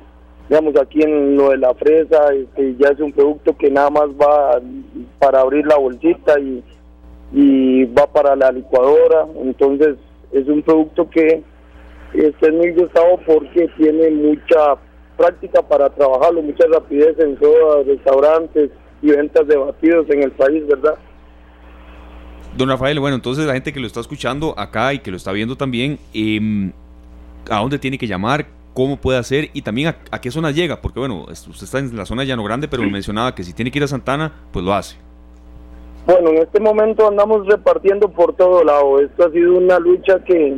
digamos aquí en lo de la fresa este ya es un producto que nada más va para abrir la bolsita y y va para la licuadora, entonces es un producto que es muy gustado porque tiene mucha práctica para trabajarlo, mucha rapidez en todos los restaurantes y ventas de batidos en el país, ¿verdad? Don Rafael, bueno, entonces la gente que lo está escuchando acá y que lo está viendo también, eh, ¿a dónde tiene que llamar? ¿Cómo puede hacer? Y también a, qué zona llega, porque bueno, usted está en la zona de Llano Grande, pero me mencionaba que si tiene que ir a Santana, pues lo hace. Bueno, en este momento andamos repartiendo por todo lado. Esto ha sido una lucha que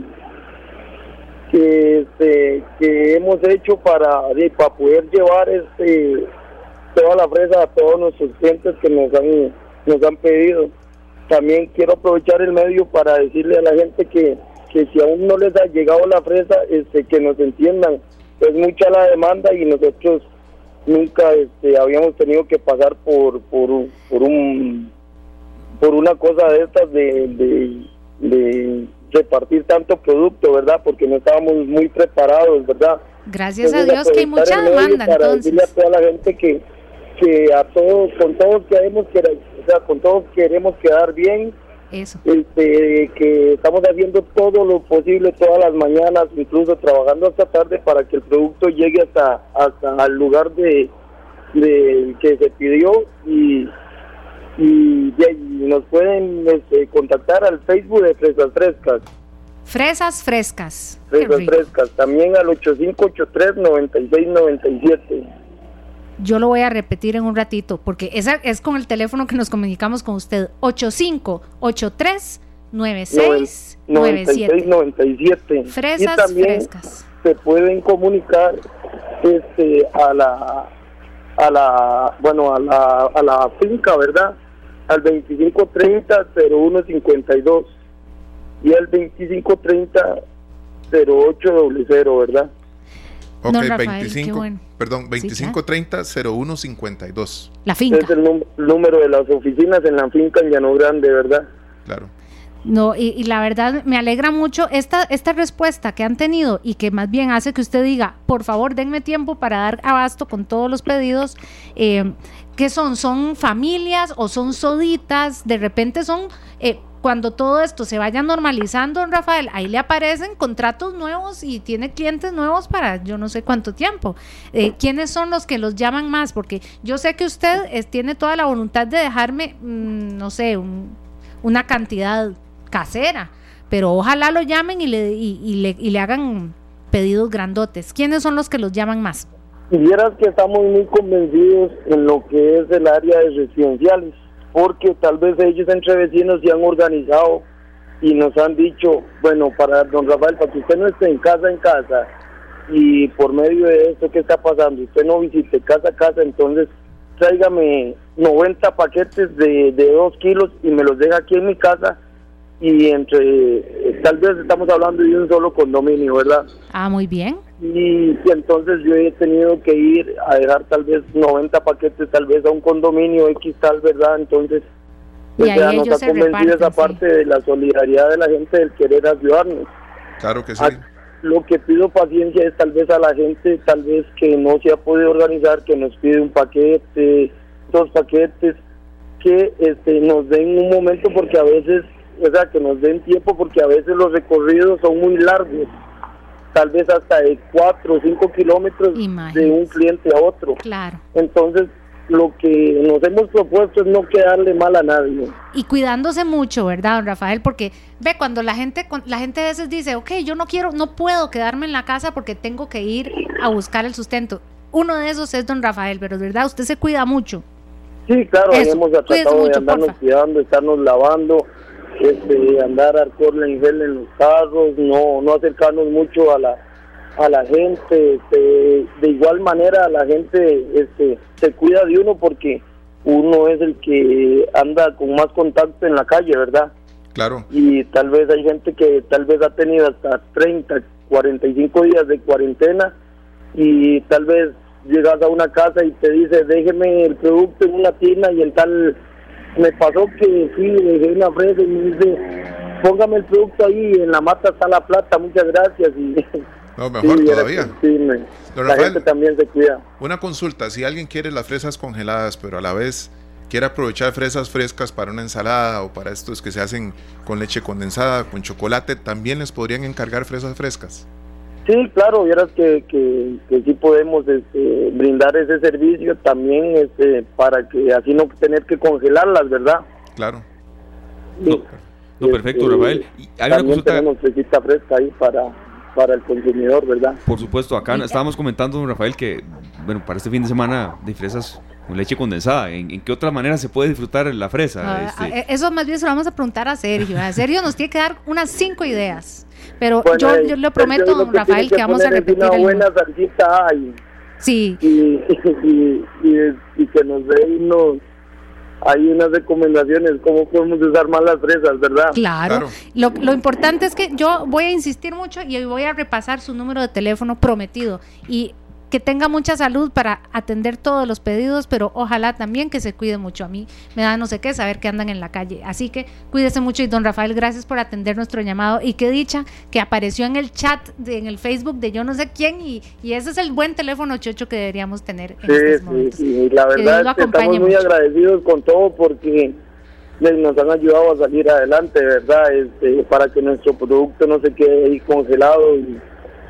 que, este, que hemos hecho para, para poder llevar este toda la fresa a todos nuestros clientes que nos han nos han pedido. También quiero aprovechar el medio para decirle a la gente que, que si aún no les ha llegado la fresa, este, que nos entiendan. Es mucha la demanda y nosotros nunca este, habíamos tenido que pasar por, por, por un por una cosa de estas de, de, repartir tanto producto, ¿verdad? Porque no estábamos muy preparados, ¿verdad? Gracias a Dios que hay mucha demanda, para decirle a toda la gente que, que a todos, con todos queremos, que, o sea, con todos queremos quedar bien. Eso. Este, que estamos haciendo todo lo posible todas las mañanas, incluso trabajando hasta tarde para que el producto llegue hasta, hasta el lugar de, de que se pidió y y, nos pueden este, contactar al Facebook de Fresas Frescas. Fresas Frescas. Fresas Frescas, también al 8583-9697. Yo lo voy a repetir en un ratito, porque esa es con el teléfono que nos comunicamos con usted. 8583 9697. Fresas Frescas. Se pueden comunicar este a la a la bueno a la, a la finca, ¿verdad? Al 2530-0152 y al 2530-0800, ¿verdad? Ok, 25, perdón, 2530-0152. La finca. Es el número de las oficinas en la finca en Llano Grande, ¿verdad? Claro. No, y, la verdad me alegra mucho esta, esta respuesta que han tenido y que más bien hace que usted diga, por favor, denme tiempo para dar abasto con todos los pedidos. Eh, ¿qué son? ¿Son familias o son soditas? De repente son eh, cuando todo esto se vaya normalizando, don Rafael, ahí le aparecen contratos nuevos y tiene clientes nuevos para yo no sé cuánto tiempo. Eh, ¿Quiénes son los que los llaman más? Porque yo sé que usted tiene toda la voluntad de dejarme, mm, no sé, una cantidad casera, pero ojalá lo llamen y le, y, le, y le hagan pedidos grandotes. ¿Quiénes son los que los llaman más? Si vieras que estamos muy convencidos en lo que es el área de residenciales porque tal vez ellos entre vecinos se han organizado y nos han dicho, bueno, para don Rafael, para que usted no esté en casa en casa y por medio de esto que está pasando, usted no visite casa a casa, entonces tráigame 90 paquetes de, de 2 kilos y me los deja aquí en mi casa y entre, tal vez estamos hablando de un solo condominio, ¿verdad? Ah, muy bien y, entonces yo he tenido que ir a dejar tal vez 90 paquetes tal vez a un condominio X tal, ¿verdad? Entonces y ahí nos ha convencido esa parte de la solidaridad de la gente del querer ayudarnos. Claro que sí. lo que pido paciencia es tal vez a la gente, tal vez que no se ha podido organizar, que nos pide un paquete, dos paquetes, que este, nos den un momento porque a veces, o sea, que nos den tiempo porque a veces los recorridos son muy largos tal vez hasta de 4 o 5 kilómetros de un cliente a otro. Claro. Entonces, lo que nos hemos propuesto es no quedarle mal a nadie. Y cuidándose mucho, ¿verdad, don Rafael? Porque ve, cuando la gente, la gente a veces dice, ok, yo no quiero, no puedo quedarme en la casa porque tengo que ir a buscar el sustento. Uno de esos es don Rafael, pero verdad, usted se cuida mucho. Sí, claro, hemos tratado de andarnos cuidando, estarnos lavando, este, andar alcohol en gel en los carros, no, no acercarnos mucho a la a la gente, este, de igual manera la gente este, se cuida de uno porque uno es el que anda con más contacto en la calle, ¿verdad? Claro. Y tal vez hay gente que tal vez ha tenido hasta 30, 45 días de cuarentena y tal vez llegas a una casa y te dice, déjeme el producto en una tina y en tal me pasó que sí, dejé una fresa y me dice, póngame el producto ahí, en la mata está la plata, muchas gracias. Y, no, mejor todavía. Sí, la gente también se cuida. Una consulta, si alguien quiere las fresas congeladas, pero a la vez quiere aprovechar fresas frescas para una ensalada o para estos que se hacen con leche condensada, con chocolate, ¿también les podrían encargar fresas frescas? Sí, claro, vieras que, que, que sí podemos este, brindar ese servicio también este, para que así no tener que congelarlas, ¿verdad? Claro. No, perfecto, este, Rafael. también tenemos fresita fresca ahí para, para el consumidor, ¿verdad? Por supuesto, acá estábamos comentando, don Rafael, que bueno, para este fin de semana de fresas leche condensada. ¿En, qué otra manera se puede disfrutar la fresa? Ah, este? Eso más bien se lo vamos a preguntar a Sergio. A Sergio nos tiene que dar unas cinco ideas. Pero yo, yo, le prometo, don Rafael, que, vamos a repetir. Una buena salsita hay. Sí. Y, y, y, que nos dé unos hay unas recomendaciones, cómo podemos usar más las fresas, ¿verdad? Claro. Lo, lo, importante es que yo voy a insistir mucho y voy a repasar su número de teléfono prometido. Y que tenga mucha salud para atender todos los pedidos, pero ojalá también que se cuide mucho. A mí me da no sé qué saber que andan en la calle. Así que cuídese mucho y don Rafael, gracias por atender nuestro llamado y qué dicha que apareció en el chat, de, en el Facebook de yo no sé quién y, y ese es el buen teléfono chocho que deberíamos tener en estos momentos. Sí, la verdad es que estamos muy agradecidos con todo porque nos han ayudado a salir adelante, ¿verdad? Este, para que nuestro producto no se quede ahí congelado y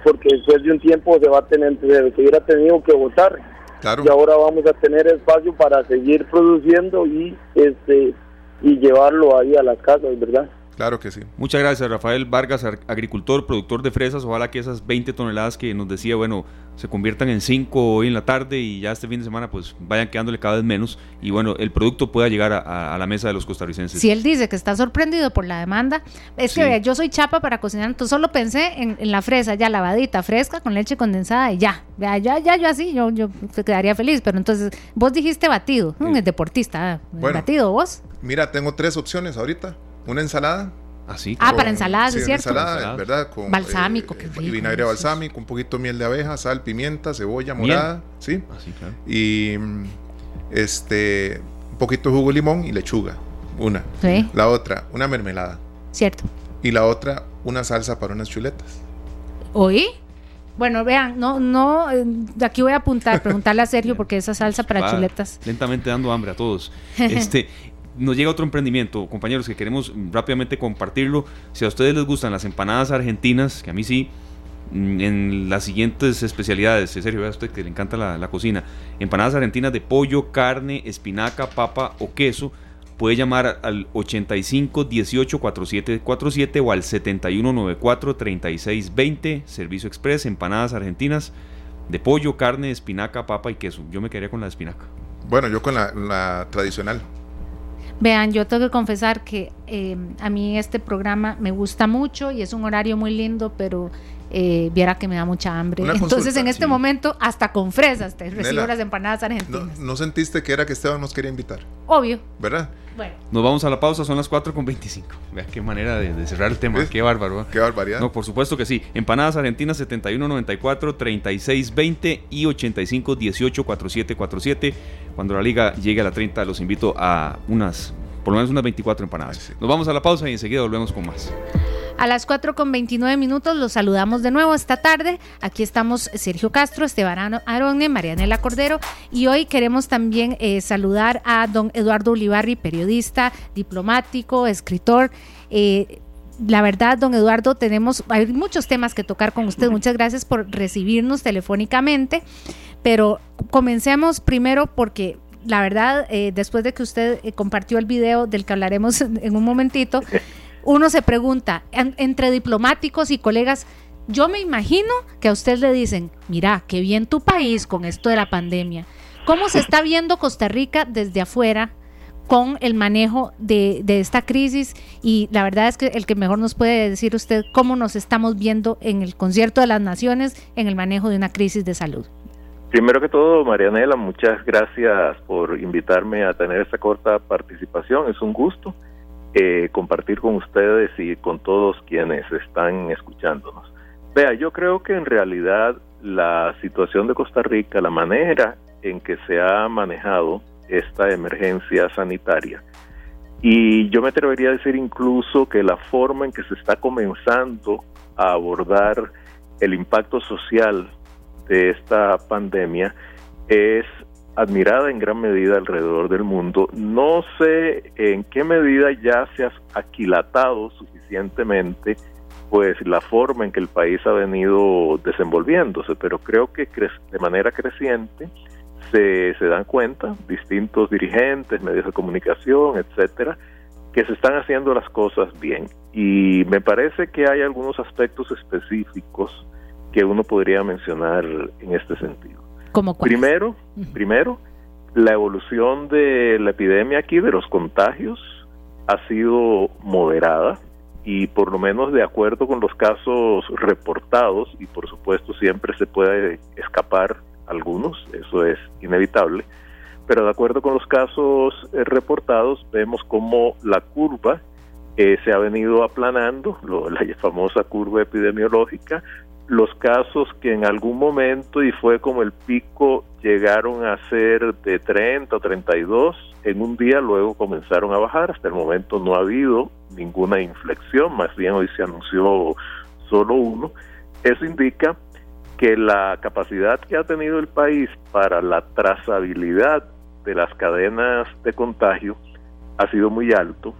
porque después de un tiempo se va a tener, se hubiera tenido que votar. Y ahora vamos a tener espacio para seguir produciendo y este y llevarlo ahí a las casas, ¿verdad? Claro que sí. Muchas gracias, Rafael Vargas, agricultor, productor de fresas. Ojalá que esas 20 toneladas que nos decía, bueno, se conviertan en 5 hoy en la tarde y ya este fin de semana pues vayan quedándole cada vez menos y bueno, el producto pueda llegar a, la mesa de los costarricenses. Si él dice que está sorprendido por la demanda, es que yo soy chapa para cocinar, entonces solo pensé en, la fresa ya lavadita, fresca, con leche condensada y ya, ya, ya, ya yo así, yo, yo quedaría feliz, pero entonces vos dijiste batido, el deportista, batido vos. Mira, tengo tres opciones ahorita una ensalada. Así. Ah, para ensaladas, es cierto. Ensalada, ¿verdad? Con balsámico, eh, vinagre balsámico, un poquito de miel de abeja, sal, pimienta, cebolla morada, ¿sí? Así, claro. Y este un poquito de jugo de limón y lechuga, una. Sí. La otra, una mermelada. Cierto. Y la otra, una salsa para unas chuletas. ¿Oí? Bueno, vean, no, no, eh, de aquí voy a apuntar, preguntarle a Sergio porque esa salsa para chuletas. Lentamente dando hambre a todos. Este, nos llega otro emprendimiento, compañeros, que queremos rápidamente compartirlo. Si a ustedes les gustan las empanadas argentinas, que a mí sí, mm, en las siguientes especialidades, Sergio, vea usted que le encanta la, la cocina, empanadas argentinas de pollo, carne, espinaca, papa o queso puede llamar al 85 18 47 47 o al 71 94 36 20, Servicio Express, empanadas argentinas de pollo, carne, espinaca, papa y queso. Yo me quedaría con la espinaca. Bueno, yo con la, tradicional. Vean, yo tengo que confesar que eh, a mí este programa me gusta mucho y es un horario muy lindo, pero eh, viera que me da mucha hambre. Entonces, en este momento, hasta con fresas te recibo las empanadas argentinas. ¿no, sentiste que era que Esteban nos quería invitar? Obvio. ¿Verdad? Bueno. Nos vamos a la pausa, son las 4 con 25. Vea qué manera de, cerrar el tema, qué bárbaro. Qué barbaridad. No, por supuesto que sí. Empanadas argentinas 7194 3620 y 85 18 4747. Cuando la liga llegue a la 30, los invito a unas, por lo menos unas 24 empanadas. Nos vamos a la pausa y enseguida volvemos con más. A las 4 con 29 minutos los saludamos de nuevo esta tarde. Aquí estamos Sergio Castro, Esteban Aronne, Marianela Cordero y hoy queremos también eh, saludar a don Eduardo Ulibarri, periodista, diplomático, escritor. Eh, la verdad, don Eduardo, tenemos, hay muchos temas que tocar con usted. Muchas gracias por recibirnos telefónicamente, pero comencemos primero porque la verdad, eh, después de que usted compartió el video del que hablaremos en un momentito, uno se pregunta, entre diplomáticos y colegas, yo me imagino que a usted le dicen, mira, qué bien tu país con esto de la pandemia. ¿Cómo se está viendo Costa Rica desde afuera con el manejo de, esta crisis? Y la verdad es que el que mejor nos puede decir usted cómo nos estamos viendo en el concierto de las naciones en el manejo de una crisis de salud. Primero que todo, Marianela, muchas gracias por invitarme a tener esta corta participación. Es un gusto. Eh, compartir con ustedes y con todos quienes están escuchándonos. Vea, yo creo que en realidad la situación de Costa Rica, la manera en que se ha manejado esta emergencia sanitaria, y yo me atrevería a decir incluso que la forma en que se está comenzando a abordar el impacto social de esta pandemia es admirada en gran medida alrededor del mundo. No sé en qué medida ya se ha aquilatado suficientemente pues la forma en que el país ha venido desenvolviéndose, pero creo que de manera creciente se, se dan cuenta distintos dirigentes, medios de comunicación, etcétera, que se están haciendo las cosas bien. Y me parece que hay algunos aspectos específicos que uno podría mencionar en este sentido primero, primero, la evolución de la epidemia aquí, de los contagios, ha sido moderada y por lo menos de acuerdo con los casos reportados, y por supuesto siempre se puede escapar algunos, eso es inevitable, pero de acuerdo con los casos eh, reportados vemos como la curva eh, se ha venido aplanando, la famosa curva epidemiológica, los casos que en algún momento, y fue como el pico, llegaron a ser de 30 o 32, en un día luego comenzaron a bajar. Hasta el momento no ha habido ninguna inflexión, más bien hoy se anunció solo uno. Eso indica que la capacidad que ha tenido el país para la trazabilidad de las cadenas de contagio ha sido muy alto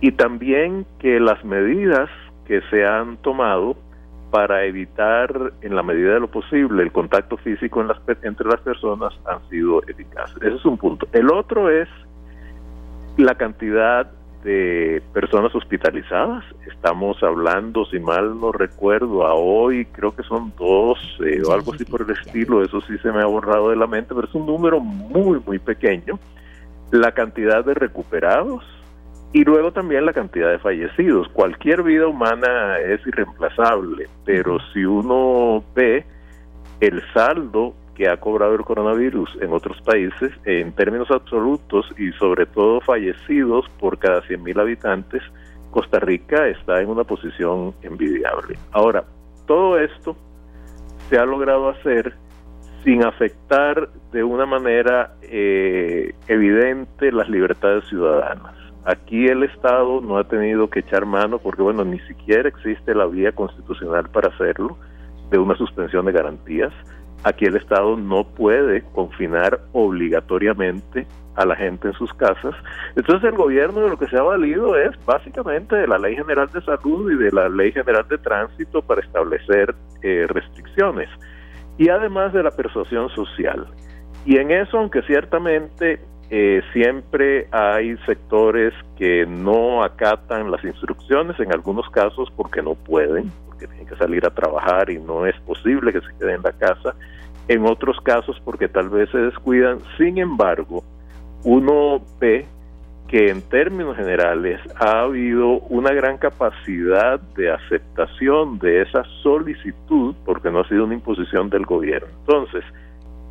y también que las medidas que se han tomado para evitar en la medida de lo posible el contacto físico en las, entre las personas han sido eficaces. Ese es un punto. El otro es la cantidad de personas hospitalizadas. Estamos hablando, si mal no recuerdo, a hoy creo que son dos o algo así por el estilo. Eso sí se me ha borrado de la mente, pero es un número muy, muy pequeño. La cantidad de recuperados y luego también la cantidad de fallecidos. Cualquier vida humana es irreemplazable, pero si uno ve el saldo que ha cobrado el coronavirus en otros países, en términos absolutos y sobre todo fallecidos por cada 100.000 habitantes, Costa Rica está en una posición envidiable. Ahora, todo esto se ha logrado hacer sin afectar de una manera eh, evidente las libertades ciudadanas. Aquí el Estado no ha tenido que echar mano porque, bueno, ni siquiera existe la vía constitucional para hacerlo. de una suspensión de garantías. Aquí el Estado no puede confinar obligatoriamente a la gente en sus casas. Entonces el gobierno de lo que se ha valido es básicamente de la Ley General de Salud y de la Ley General de Tránsito para establecer eh, restricciones y además de la persuasión social. Y en eso, aunque ciertamente eh, siempre hay sectores que no acatan las instrucciones, en algunos casos porque no pueden, porque tienen que salir a trabajar y no es posible que se queden en la casa, en otros casos porque tal vez se descuidan, sin embargo, uno ve que en términos generales ha habido una gran capacidad de aceptación de esa solicitud porque no ha sido una imposición del gobierno. Entonces,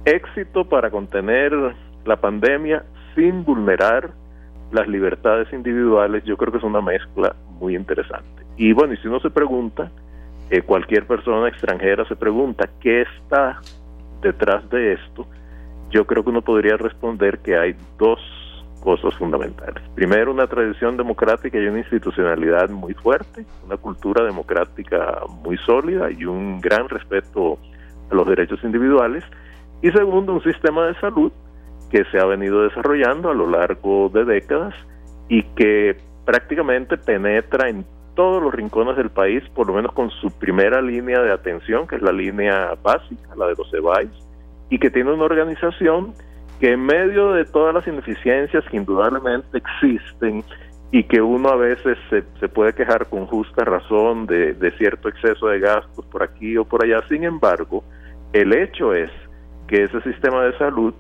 éxito para contener la pandemia sin vulnerar las libertades individuales, yo creo que es una mezcla muy interesante. Y bueno, y si uno se pregunta, eh, cualquier persona extranjera se pregunta, ¿qué está detrás de esto? yo creo que uno podría responder que hay dos cosas fundamentales. Primero, una tradición democrática y una institucionalidad muy fuerte, una cultura democrática muy sólida y un gran respeto a los derechos individuales. Y segundo, un sistema de salud que se ha venido desarrollando a lo largo de décadas y que prácticamente penetra en todos los rincones del país, por lo menos con su primera línea de atención, que es la línea básica, la de los EBAIS, y que tiene una organización que en medio de todas las ineficiencias que indudablemente existen y que uno a veces se, se puede quejar con justa razón de, de, cierto exceso de gastos por aquí o por allá, sin embargo, el hecho es que ese sistema de salud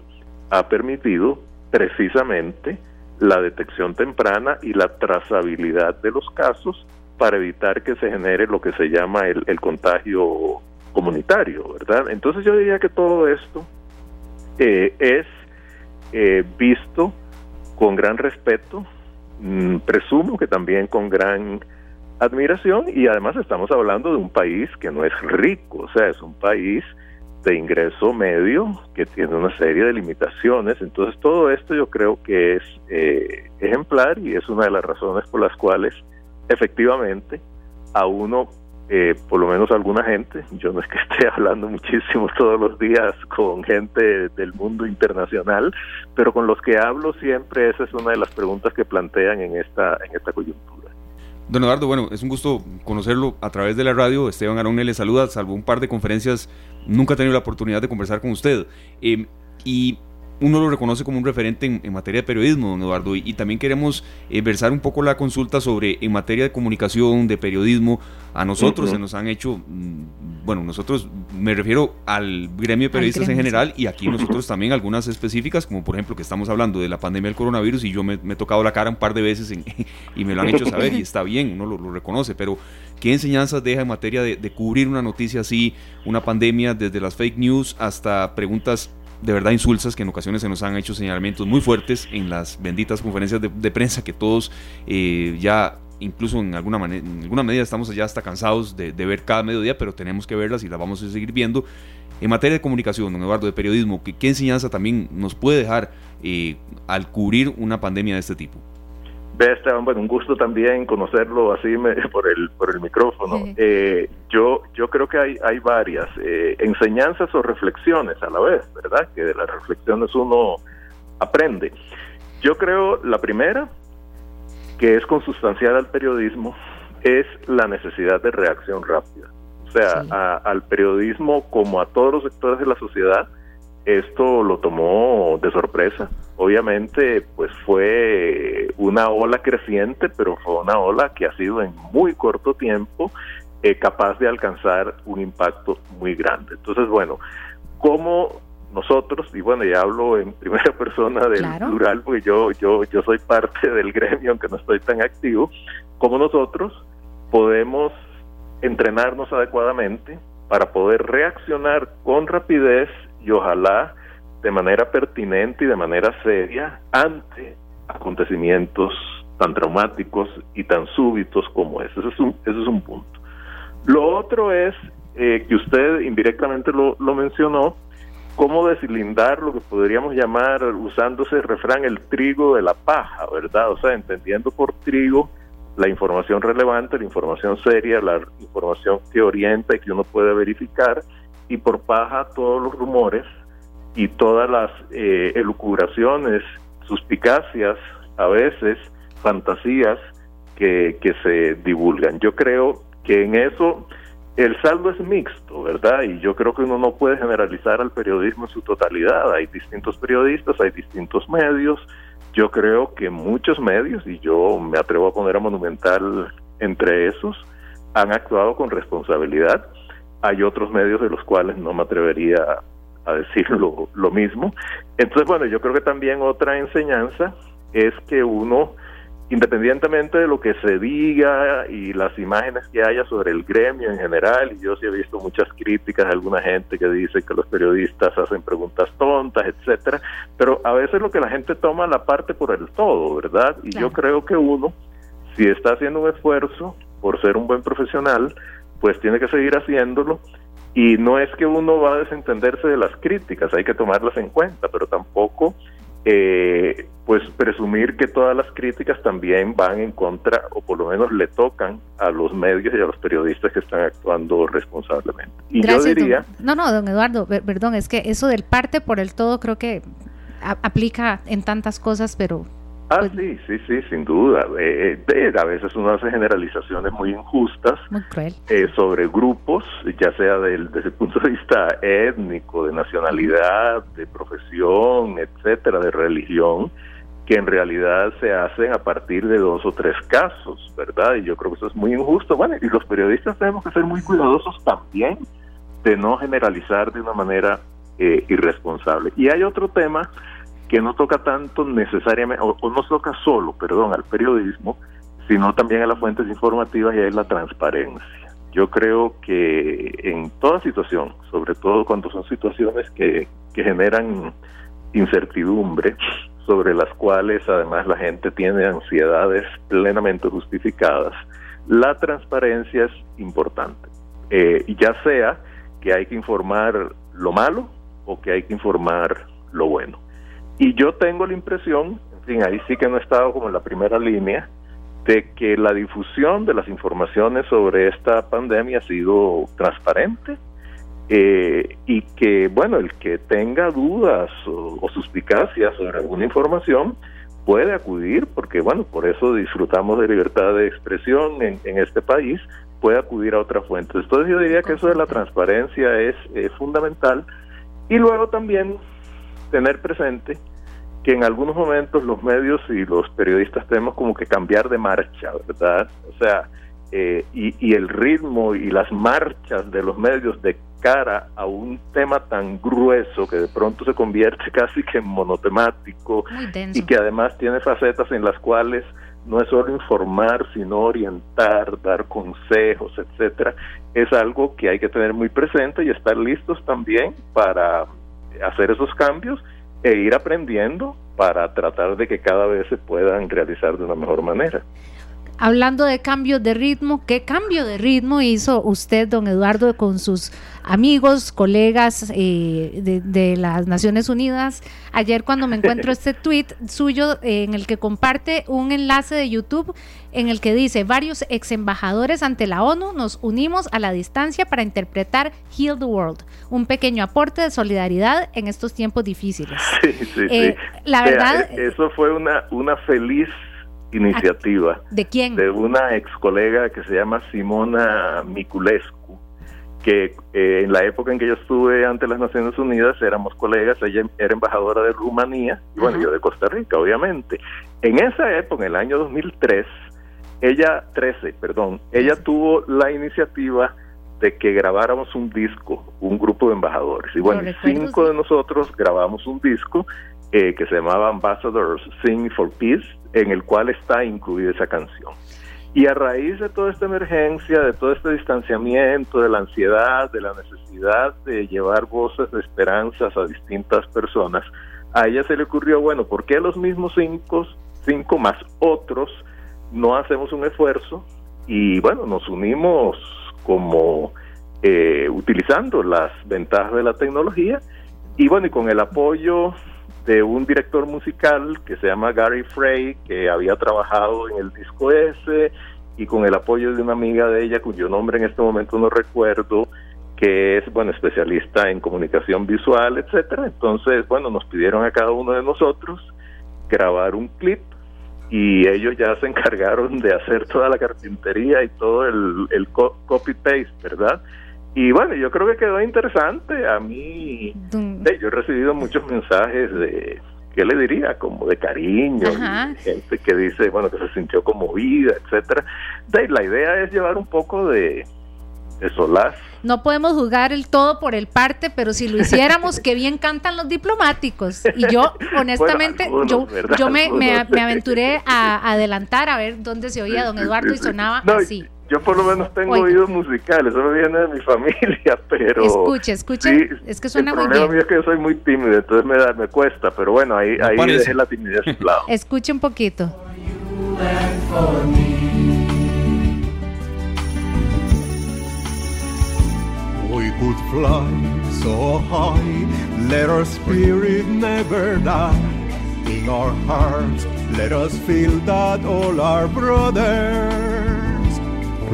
ha permitido precisamente la detección temprana y la trazabilidad de los casos para evitar que se genere lo que se llama el, contagio comunitario, ¿verdad? Entonces yo diría que todo esto eh, es eh, visto con gran respeto, mm, presumo que también con gran admiración y además estamos hablando de un país que no es rico, o sea, es un país de ingreso medio que tiene una serie de limitaciones. Entonces todo esto yo creo que es eh, ejemplar y es una de las razones por las cuales efectivamente a uno eh, por lo menos alguna gente, yo no es que esté hablando muchísimo todos los días con gente del mundo internacional, pero con los que hablo siempre esa es una de las preguntas que plantean en esta, en esta coyuntura. Don Eduardo, bueno, es un gusto conocerlo a través de la radio. Esteban Aronne le saluda, salvo un par de conferencias, nunca he tenido la oportunidad de conversar con usted. Eh, y uno lo reconoce como un referente en, materia de periodismo, don Eduardo, y, también queremos eh, versar un poco la consulta sobre, en materia de comunicación, de periodismo, a nosotros se nos han hecho, mm, bueno, nosotros me refiero al gremio de periodistas en general y aquí nosotros también algunas específicas, como por ejemplo que estamos hablando de la pandemia del coronavirus y yo me, he tocado la cara un par de veces y me lo han hecho saber y está bien, uno lo, reconoce, pero ¿qué enseñanzas deja en materia de cubrir una noticia así, una pandemia, desde las fake news hasta preguntas de verdad insulsas que en ocasiones se nos han hecho señalamientos muy fuertes en las benditas conferencias de, prensa que todos eh, ya incluso en alguna, manera, en alguna medida estamos ya hasta cansados de, ver cada mediodía, pero tenemos que verlas y las vamos a seguir viendo. En materia de comunicación, don Eduardo, de periodismo, ¿qué, enseñanza también nos puede dejar eh, al cubrir una pandemia de este tipo? Ve, Esteban, bueno, un gusto también conocerlo así por el por el micrófono. Eh, yo yo creo que hay hay varias eh, enseñanzas o reflexiones a la vez, ¿verdad? Que de las reflexiones uno aprende. Yo creo la primera, que es consustancial al periodismo, es la necesidad de reacción rápida. O sea, al periodismo como a todos los sectores de la sociedad, esto lo tomó de sorpresa. Obviamente, pues fue una ola creciente, pero fue una ola que ha sido en muy corto tiempo eh, capaz de alcanzar un impacto muy grande. Entonces, bueno, ¿cómo nosotros, y bueno, ya hablo en primera persona del plural, porque yo, yo, yo soy parte del gremio, aunque no estoy tan activo, ¿cómo nosotros podemos entrenarnos adecuadamente para poder reaccionar con rapidez y ojalá de manera pertinente y de manera seria ante acontecimientos tan traumáticos y tan súbitos como ese. Ese es un, ese es un punto. Lo otro es eh, que usted indirectamente lo, lo mencionó, cómo deslindar lo que podríamos llamar, usándose el refrán, el trigo de la paja, ¿verdad? O sea, entendiendo por trigo la información relevante, la información seria, la información que orienta y que uno puede verificar, y por paja todos los rumores y todas las eh, elucubraciones, suspicacias, a veces fantasías que, que se divulgan. Yo creo que en eso el saldo es mixto, ¿verdad? Y yo creo que uno no puede generalizar al periodismo en su totalidad. Hay distintos periodistas, hay distintos medios. Yo creo que muchos medios, y yo me atrevo a poner a Monumental entre esos, han actuado con responsabilidad. Hay otros medios de los cuales no me atrevería a decir lo, lo mismo. Entonces, bueno, yo creo que también otra enseñanza es que uno independientemente de lo que se diga y las imágenes que haya sobre el gremio en general, y yo sí he visto muchas críticas de alguna gente que dice que los periodistas hacen preguntas tontas, etcétera, pero a veces lo que la gente toma la parte por el todo, ¿verdad? Y yo creo que uno, si está haciendo un esfuerzo por ser un buen profesional, pues tiene que seguir haciéndolo. Y no es que uno va a desentenderse de las críticas, hay que tomarlas en cuenta, pero tampoco eh, pues presumir que todas las críticas también van en contra o por lo menos le tocan a los medios y a los periodistas que están actuando responsablemente. Y yo diría... no, no, don Eduardo, perdón, es que eso del parte por el todo creo que aplica en tantas cosas, pero Ah, pues sí, sí, sí, sin duda. Eh, eh, a veces uno hace generalizaciones muy injustas eh, sobre grupos, ya sea del, desde el punto de vista étnico, de nacionalidad, de profesión, etcétera, de religión, que en realidad se hacen a partir de dos o tres casos, ¿verdad? Y yo creo que eso es muy injusto. Bueno, y los periodistas tenemos que ser muy cuidadosos también de no generalizar de una manera irresponsable. Y hay otro tema que no toca tanto necesariamente, o, no toca solo, perdón, al periodismo, sino también a las fuentes informativas y es la transparencia. Yo creo que en toda situación, sobre todo cuando son situaciones que, que generan incertidumbre, sobre las cuales además la gente tiene ansiedades plenamente justificadas, la transparencia es importante. Eh, ya sea que hay que informar lo malo o que hay que informar lo bueno. Y yo tengo la impresión, en fin, ahí sí que no he estado como en la primera línea, de que la difusión de las informaciones sobre esta pandemia ha sido transparente eh, y que, bueno, el que tenga dudas o, suspicacias sobre alguna información puede acudir, porque, bueno, por eso disfrutamos de libertad de expresión en, en este país, puede acudir a otra fuente. Entonces yo diría que eso de la transparencia es fundamental. Y luego también tener presente que en algunos momentos los medios y los periodistas tenemos como que cambiar de marcha, ¿verdad? O sea, eh, y, y, el ritmo y las marchas de los medios de cara a un tema tan grueso que de pronto se convierte casi que en monotemático y que además tiene facetas en las cuales no es solo informar, sino orientar, dar consejos, etcétera, es algo que hay que tener muy presente y estar listos también para hacer esos cambios e ir aprendiendo para tratar de que cada vez se puedan realizar de una mejor manera. Hablando de cambios de ritmo, ¿qué cambio de ritmo hizo usted, don Eduardo, con sus amigos, colegas eh, de, las Naciones Unidas. Ayer cuando me encuentro este tweet suyo eh, en el que comparte un enlace de YouTube en el que dice, varios ex embajadores ante la ONU nos unimos a la distancia para interpretar Heal the World, un pequeño aporte de solidaridad en estos tiempos difíciles. Sí, sí, eh, sí. La verdad... Eso fue una, una feliz iniciativa. ¿De quién? De una ex colega que se llama Simona Miculescu que eh, en la época en que yo estuve ante las Naciones Unidas éramos colegas, ella era embajadora de Rumanía, y bueno, yo de Costa Rica, obviamente. En esa época, en el año 2003, ella, 13, perdón, ella tuvo la iniciativa de que grabáramos un disco, un grupo de embajadores. Y bueno, cinco de nosotros grabamos un disco eh, que se llamaba Ambassadors Sing for Peace, en el cual está incluida esa canción. Y a raíz de toda esta emergencia, de todo este distanciamiento, de la ansiedad, de la necesidad de llevar voces de esperanzas a distintas personas, a ella se le ocurrió, bueno, ¿por qué los mismos cinco, cinco más otros no hacemos un esfuerzo? Y bueno, nos unimos como eh, utilizando las ventajas de la tecnología y bueno, y con el apoyo de un director musical que se llama Gary Frey, que había trabajado en el disco ese y con el apoyo de una amiga de ella, cuyo nombre en este momento no recuerdo, que es, bueno, especialista en comunicación visual, etcétera. Entonces, bueno, nos pidieron a cada uno de nosotros grabar un clip y ellos ya se encargaron de hacer toda la carpintería y todo el, el copy-paste, ¿verdad? Y bueno, yo creo que quedó interesante. A mí, yo he recibido muchos mensajes de, ¿qué le diría? Como de cariño, gente que dice, bueno, que se sintió conmovida, etcétera. la idea es llevar un poco de, de solaz. No podemos jugar el todo por el parte, pero si lo hiciéramos, qué bien cantan los diplomáticos. Y yo, honestamente, yo, yo me, me, aventuré a adelantar a ver dónde se oía don Eduardo y sonaba así. Yo por lo menos tengo oídos musicales, eso viene de mi familia, pero... Escuche, escuche, es que suena muy bien. El problema mío es que yo soy muy tímido, entonces me, da, me cuesta, pero bueno, ahí, ahí dejé la timidez a su lado. Escuche un poquito. We could fly so high, let our spirit never die. In our hearts, let us feel that all our brothers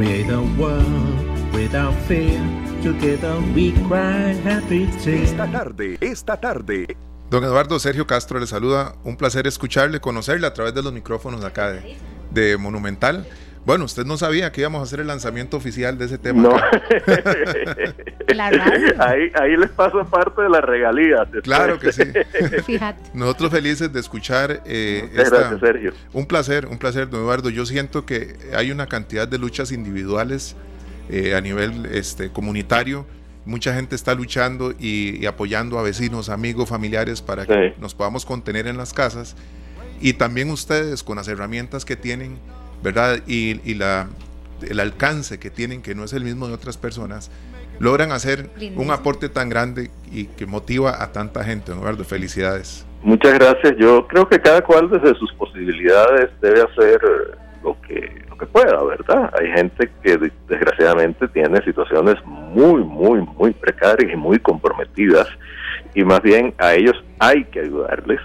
Create a world without fear. Together we cry happy tears. Esta tarde, esta tarde. Don Eduardo Sergio Castro le saluda. Un placer escucharle, conocerle a través de los micrófonos acá de, de Monumental. Bueno, usted no sabía que íbamos a hacer el lanzamiento oficial de ese tema. No. ahí, ahí les paso parte de la regalía. Claro que sí. Fíjate. Nosotros felices de escuchar. Eh, gracias, Sergio. Un placer, un placer, don Eduardo. Yo siento que hay una cantidad de luchas individuales eh, a nivel este, comunitario. Mucha gente está luchando y, apoyando a vecinos, amigos, familiares para que nos podamos contener en las casas. Y también ustedes con las herramientas que tienen ¿verdad? Y, la, el alcance que tienen, que no es el mismo de otras personas, logran hacer un aporte tan grande y que motiva a tanta gente, Eduardo. Felicidades. Muchas gracias. Yo creo que cada cual desde sus posibilidades debe hacer lo que, lo que pueda, ¿verdad? Hay gente que desgraciadamente tiene situaciones muy, muy, muy precarias y muy comprometidas y más bien a ellos hay que ayudarles,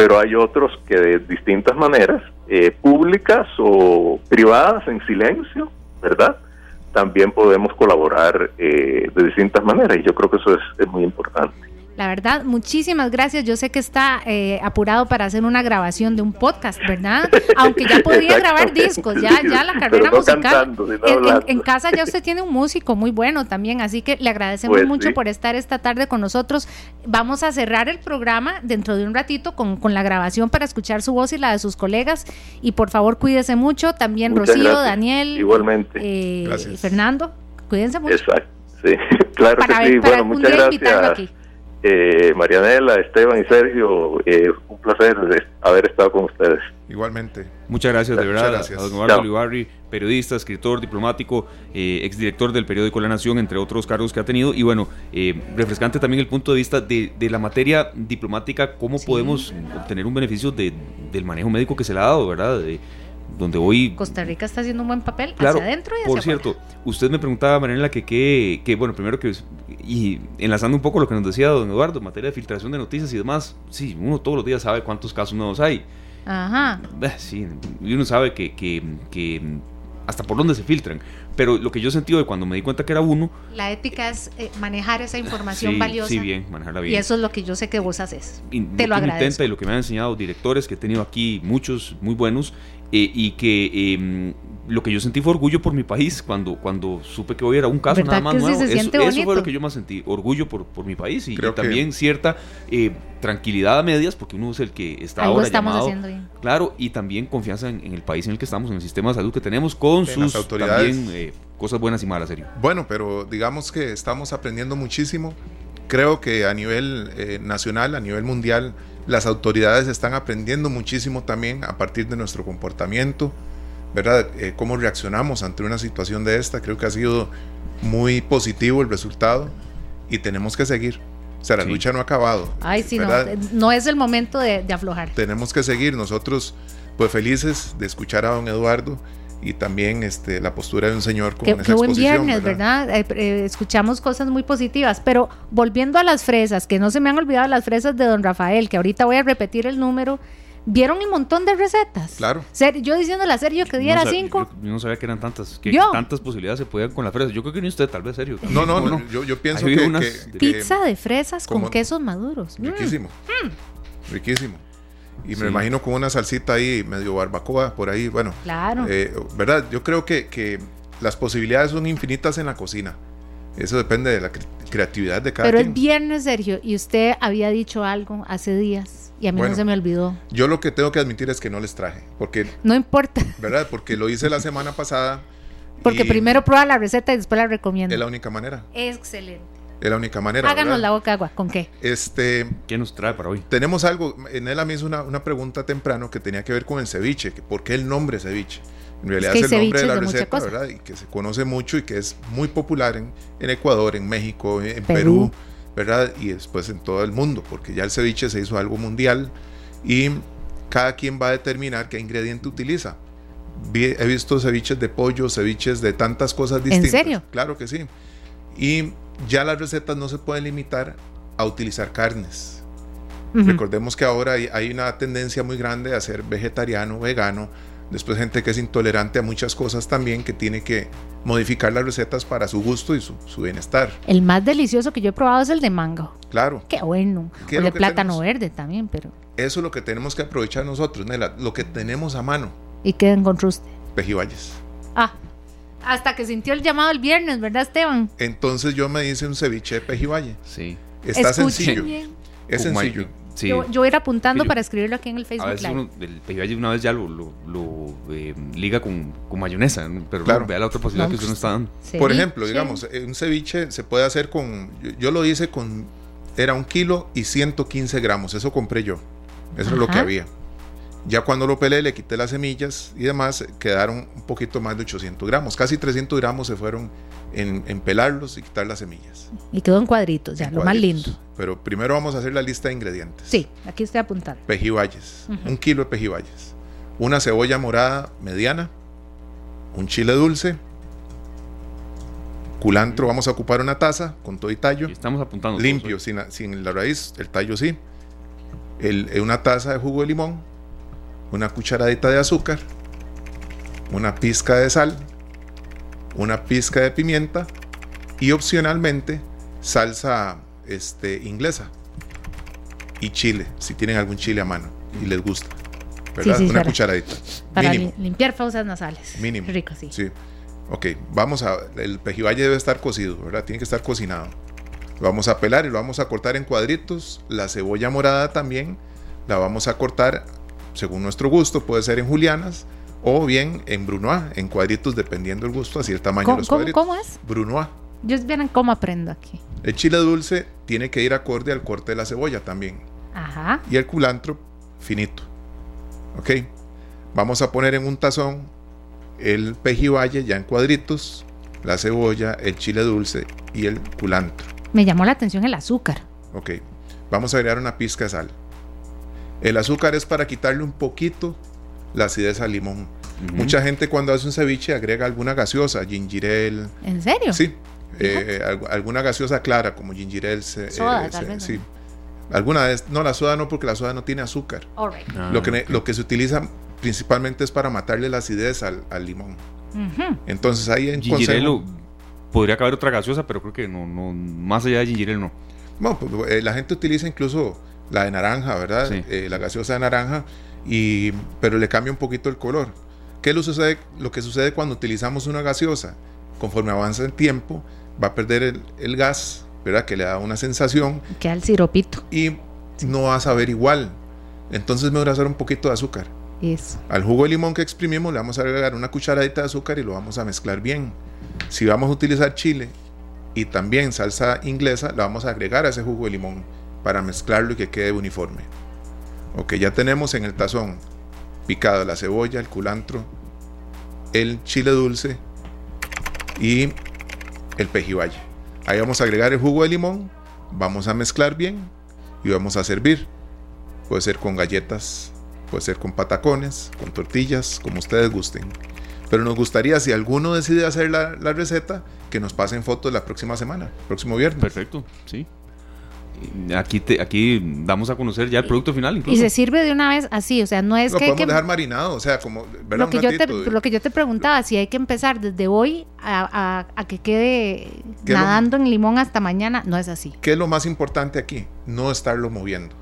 pero hay otros que de distintas maneras eh, públicas o privadas en silencio, ¿verdad? También podemos colaborar eh, de distintas maneras y yo creo que eso es muy importante. La verdad, muchísimas gracias. Yo sé que está eh, apurado para hacer una grabación de un podcast, ¿verdad? Aunque ya podría grabar discos, ya, ya la carrera musical. en, casa ya usted tiene un músico muy bueno también, así que le agradecemos pues mucho por estar esta tarde con nosotros. Vamos a cerrar el programa dentro de un ratito con, con, la grabación para escuchar su voz y la de sus colegas. Y por favor, cuídese mucho. También Rocío, Daniel, igualmente. Eh, Fernando, cuídense mucho. Exacto, sí, claro que sí. bueno, muchas gracias eh, Marianela, Esteban y Sergio, eh, un placer haber estado con ustedes. Igualmente. Muchas gracias, de verdad, gracias. a don Eduardo Olivarri, periodista, escritor, diplomático, eh, exdirector del periódico La Nación, entre otros cargos que ha tenido. Y bueno, eh, refrescante también el punto de vista de, la materia diplomática, cómo podemos obtener un beneficio de, del manejo médico que se le ha dado, ¿verdad? De, donde hoy... Costa Rica está haciendo un buen papel hacia adentro y hacia Por cierto, usted me preguntaba, Mariela, que, que, bueno, primero que, y enlazando un poco lo que nos decía don Eduardo, en materia de filtración de noticias y demás, sí, uno todos los días sabe cuántos casos nuevos hay. Ajá. Eh, sí, y uno sabe que, que, que hasta por dónde se filtran. Pero lo que yo sentí de cuando me di cuenta que era uno. La ética es eh, manejar esa información valiosa. Sí, bien, manejarla bien. Y eso es lo que yo sé que vos haces. Te lo, agradezco. Intenta y lo que me han enseñado directores que he tenido aquí, muchos muy buenos, eh, y que em, lo que yo sentí fue orgullo por mi país cuando, cuando supe que hoy era un caso nada más nuevo. eso, fue lo que yo más sentí, orgullo por, por mi país y, también cierta eh, tranquilidad a medias, porque uno es el que está ahora estamos haciendo Claro, y también confianza en, el país en el que estamos, en el sistema de salud que tenemos, con sus autoridades. también eh, cosas buenas y malas, serio. Bueno, pero digamos que estamos aprendiendo muchísimo. Creo que a nivel nacional, a nivel mundial, las autoridades están aprendiendo muchísimo también a partir de nuestro comportamiento, ¿verdad? Eh, cómo reaccionamos ante una situación de esta. Creo que ha sido muy positivo el resultado y tenemos que seguir. O sea, la lucha no ha acabado. Ay, sí, no, no es el momento de, aflojar. Tenemos que seguir. Nosotros, pues felices de escuchar a don Eduardo y también este, la postura de un señor con qué, qué buen viernes, ¿verdad? Eh, eh, escuchamos cosas muy positivas, pero volviendo a las fresas, que no se me han olvidado las fresas de don Rafael, que ahorita voy a repetir el número. ¿Vieron un montón de recetas? Claro. yo diciendo la serio que diera cinco. Yo, no sabía que eran tantas, que, tantas posibilidades se podían con las fresas. Yo creo que ni usted, tal vez serio. No, no, no, Yo, yo, pienso que, Pizza de fresas con quesos maduros. Riquísimo. Mm. Riquísimo. Y me imagino con una salsita ahí, medio barbacoa, por ahí, bueno. Claro. Eh, ¿Verdad? Yo creo que, que, las posibilidades son infinitas en la cocina. Eso depende de la creatividad de cada Pero quien. el viernes, Sergio, y usted había dicho algo hace días y a mí no se me olvidó. Yo lo que tengo que admitir es que no les traje, porque... No importa. ¿Verdad? Porque lo hice la semana pasada. Porque primero prueba la receta y después la recomiendo. Es la única manera. Excelente. Es la única manera. Háganos la boca agua. ¿Con qué? Este, ¿Qué nos trae para hoy? Tenemos algo. En él a mí hizo una, una, pregunta temprano que tenía que ver con el ceviche. ¿Por qué el nombre ceviche? En realidad es, el nombre de la receta, ¿verdad? Y que se conoce mucho y que es muy popular en, en Ecuador, en México, en Perú. ¿Verdad? Y después en todo el mundo, porque ya el ceviche se hizo algo mundial y cada quien va a determinar qué ingrediente utiliza. He visto ceviches de pollo, ceviches de tantas cosas distintas. ¿En serio? Claro que sí. Y ya las recetas no se pueden limitar a utilizar carnes. Recordemos que ahora hay, una tendencia muy grande a ser vegetariano, vegano. Después gente que es intolerante a muchas cosas también, que tiene que modificar las recetas para su gusto y su, bienestar. El más delicioso que yo he probado es el de mango. Claro. Qué bueno. O el de plátano verde también, pero... Eso es lo que tenemos que aprovechar nosotros, Nela, lo que tenemos a mano. ¿Y qué encontró usted? Pejibayes. Ah, hasta que sintió el llamado el viernes, ¿verdad, Esteban? Entonces yo me hice un ceviche de pejibaye. Sí. Está sencillo. Es sencillo. Yo, voy a ir apuntando para escribirlo aquí en el Facebook. A veces uno, el pejibaye una vez ya lo, lo, eh, liga con, con, mayonesa, pero claro. vea la otra posibilidad que usted no está dando. Por ejemplo, digamos, un ceviche se puede hacer con. Yo, lo hice con. Era un kilo y 115 gramos. Eso compré yo. Eso es lo que había. Ya cuando lo pelé, le quité las semillas y demás, quedaron un poquito más de 800 gramos. Casi 300 gramos se fueron en, pelarlos y quitar las semillas. Y quedó en cuadritos, ya, lo más lindo. Pero primero vamos a hacer la lista de ingredientes. Sí, aquí estoy apuntando. Pejibayes, un kilo de pejibayes. Una cebolla morada mediana, un chile dulce, culantro, vamos a ocupar una taza con todo y tallo. estamos apuntando. Limpio, sin, sin, la raíz, el tallo sí. El, una taza de jugo de limón, una cucharadita de azúcar, una pizca de sal, una pizca de pimienta y opcionalmente salsa este, inglesa y chile, si tienen algún chile a mano y les gusta. ¿Verdad? una cucharadita. Para limpiar fosas nasales. Mínimo. Rico, sí. Sí. Ok, vamos a. El pejibaye debe estar cocido, ¿verdad? Tiene que estar cocinado. Lo vamos a pelar y lo vamos a cortar en cuadritos. La cebolla morada también la vamos a cortar según nuestro gusto, puede ser en julianas o bien en brunoise, en cuadritos, dependiendo del gusto, así el tamaño de los cuadritos. ¿Cómo es? Brunoise. Yo cómo aprendo aquí. El chile dulce tiene que ir acorde al corte de la cebolla también. Ajá. Y el culantro finito. ¿Ok? Vamos a poner en un tazón el pejibaye ya en cuadritos, la cebolla, el chile dulce y el culantro. Me llamó la atención el azúcar. Ok. Vamos a agregar una pizca de sal. El azúcar es para quitarle un poquito la acidez al limón. Mucha gente cuando hace un ceviche agrega alguna gaseosa, ginger ¿En serio? Sí. Eh, alguna gaseosa clara como ginger ale. Soda, eh, tal vez, sí. Alguna vez, no, la soda no, porque la soda no tiene azúcar. Ah, lo, que, lo que se utiliza principalmente es para matarle la acidez al, limón. Entonces ahí en ginger podría caber otra gaseosa, pero creo que no, no más allá de ginger ale no. Bueno, pues, eh, la gente utiliza incluso la de naranja, ¿verdad? Eh, la gaseosa de naranja, y, pero le cambia un poquito el color. ¿Qué lo, sucede, lo que sucede cuando utilizamos una gaseosa? Conforme avanza el tiempo, va a perder el, gas, ¿verdad? Que le da una sensación. Queda el siropito. Y no va a saber igual. Entonces me voy a hacer un poquito de azúcar. Eso. Al jugo de limón que exprimimos le vamos a agregar una cucharadita de azúcar y lo vamos a mezclar bien. Si vamos a utilizar chile y también salsa inglesa, la vamos a agregar a ese jugo de limón para mezclarlo y que quede uniforme. Ok, ya tenemos en el tazón picado la cebolla, el culantro, el chile dulce y el pejibaye. Ahí vamos a agregar el jugo de limón, vamos a mezclar bien y vamos a servir. Puede ser con galletas, puede ser con patacones, con tortillas, como ustedes gusten. Pero nos gustaría, si alguno decide hacer la, la receta, que nos pasen fotos la próxima semana, próximo viernes. Perfecto, sí aquí te, aquí damos a conocer ya el producto final. Incluso. Y se sirve de una vez así, o sea, no es lo que podemos dejar marinado, o sea, como lo que yo te, lo que yo te preguntaba, si hay que empezar desde hoy a, a, que quede nadando en limón hasta mañana, no es así. ¿Qué es lo más importante aquí? No estarlo moviendo,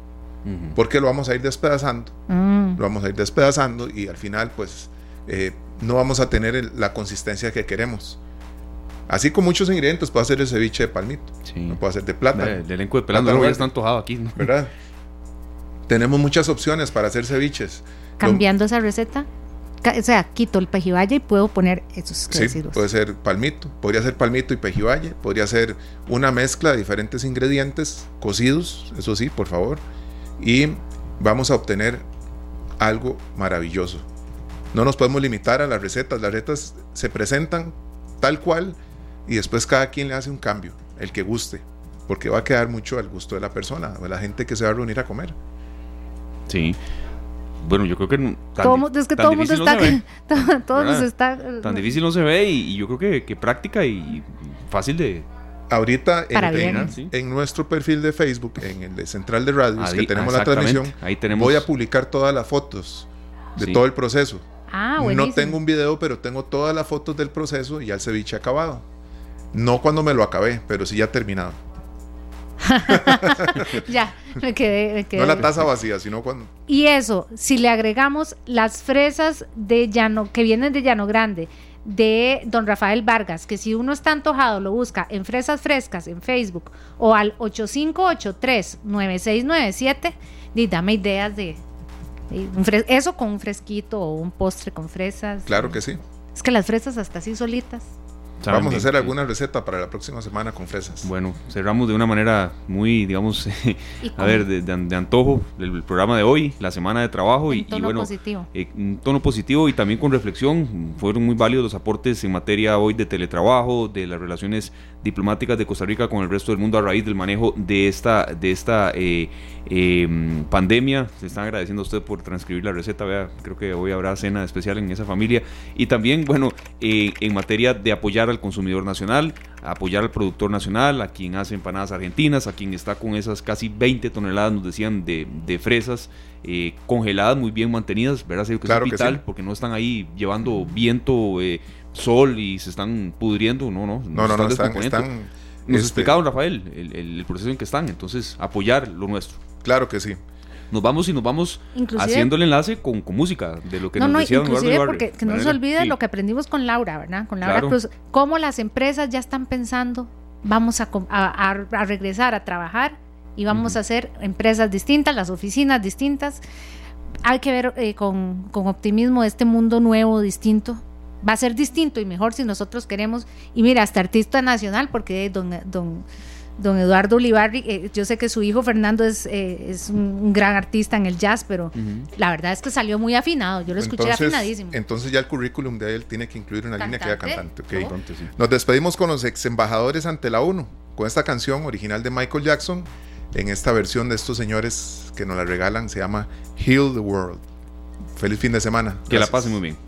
porque lo vamos a ir despedazando, mm. lo vamos a ir despedazando y al final, pues, eh, no vamos a tener la consistencia que queremos. Así con muchos ingredientes, puede hacer el ceviche de palmito. Sí. No puede hacer de plata. El elenco de pelando ya está antojado aquí. ¿Verdad? Tenemos muchas opciones para hacer ceviches. Cambiando esa receta, o sea, quito el pejibaye y puedo poner esos sí, puede ser palmito, podría ser palmito y pejibaye, podría ser una mezcla de diferentes ingredientes cocidos, eso sí, por favor, y vamos a obtener algo maravilloso. No nos podemos limitar a las recetas, las recetas se presentan tal cual y después cada quien le hace un cambio, el que guste, porque va a quedar mucho al gusto de la persona, de la gente que se va a reunir a comer. Sí. Bueno, yo creo que tan, todo, es que todo mundo está, no está tan difícil no se ve y, yo creo que, que, práctica y fácil de ahorita en, en, nuestro perfil de Facebook en el de Central de Radios que tenemos la transmisión ahí tenemos... voy a publicar todas las fotos de todo el proceso. Ah, no tengo un video pero tengo todas las fotos del proceso y ya el ceviche acabado no cuando me lo acabé, pero sí ya terminado. ya, me quedé, No la taza vacía, sino cuando. Y eso, si le agregamos las fresas de llano, que vienen de Llano Grande, de don Rafael Vargas, que si uno está antojado lo busca en Fresas Frescas en Facebook o al 8583-9697, y dame ideas de, eso con un fresquito o un postre con fresas. Claro que sí. Es que las fresas hasta así solitas. Vamos a hacer alguna receta para la próxima semana con fresas. Bueno, cerramos de una manera muy, digamos, a ver, de, antojo el, programa de hoy, la semana de trabajo y, bueno, positivo. Eh, un tono positivo y también con reflexión. Fueron muy válidos los aportes en materia hoy de teletrabajo, de las relaciones diplomáticas de Costa Rica con el resto del mundo a raíz del manejo de esta, de esta eh, em, pandemia. Se están agradeciendo a usted por transcribir la receta. Vea, creo que hoy habrá cena especial en esa familia. Y también, bueno, eh, en materia de apoyar al consumidor nacional, apoyar al productor nacional, a quien hace empanadas argentinas, a quien está con esas casi 20 toneladas, nos decían, de, de fresas eh, congeladas, muy bien mantenidas, ¿verdad? Que claro es vital, porque no están ahí llevando viento, eh, sol y se están pudriendo, no, no. No, no, no, están, están, Nos este explicaron, Rafael, el, el proceso en que están, entonces apoyar lo nuestro. Claro que sí nos vamos y nos vamos haciendo el enlace con, música de lo que nos decía inclusive porque que no se olvide lo que aprendimos con Laura, ¿verdad? Con Laura Cruz, cómo las empresas ya están pensando, vamos a, a, regresar a trabajar y vamos a hacer empresas distintas, las oficinas distintas. Hay que ver eh, con, con optimismo este mundo nuevo, distinto, va a ser distinto y mejor si nosotros queremos. Y mira, hasta artista nacional, porque don, don, don Eduardo Ulibarri, eh, yo sé que su hijo Fernando es, eh, es un, gran artista en el jazz, pero la verdad es que salió muy afinado, yo lo escuché afinadísimo. Entonces ya el currículum de él tiene que incluir una línea que era cantante. Nos despedimos con los ex embajadores ante la ONU, con esta canción original de Michael Jackson, en esta versión de estos señores que nos la regalan, se llama Heal the World. Feliz fin de semana. Que la pasen muy bien.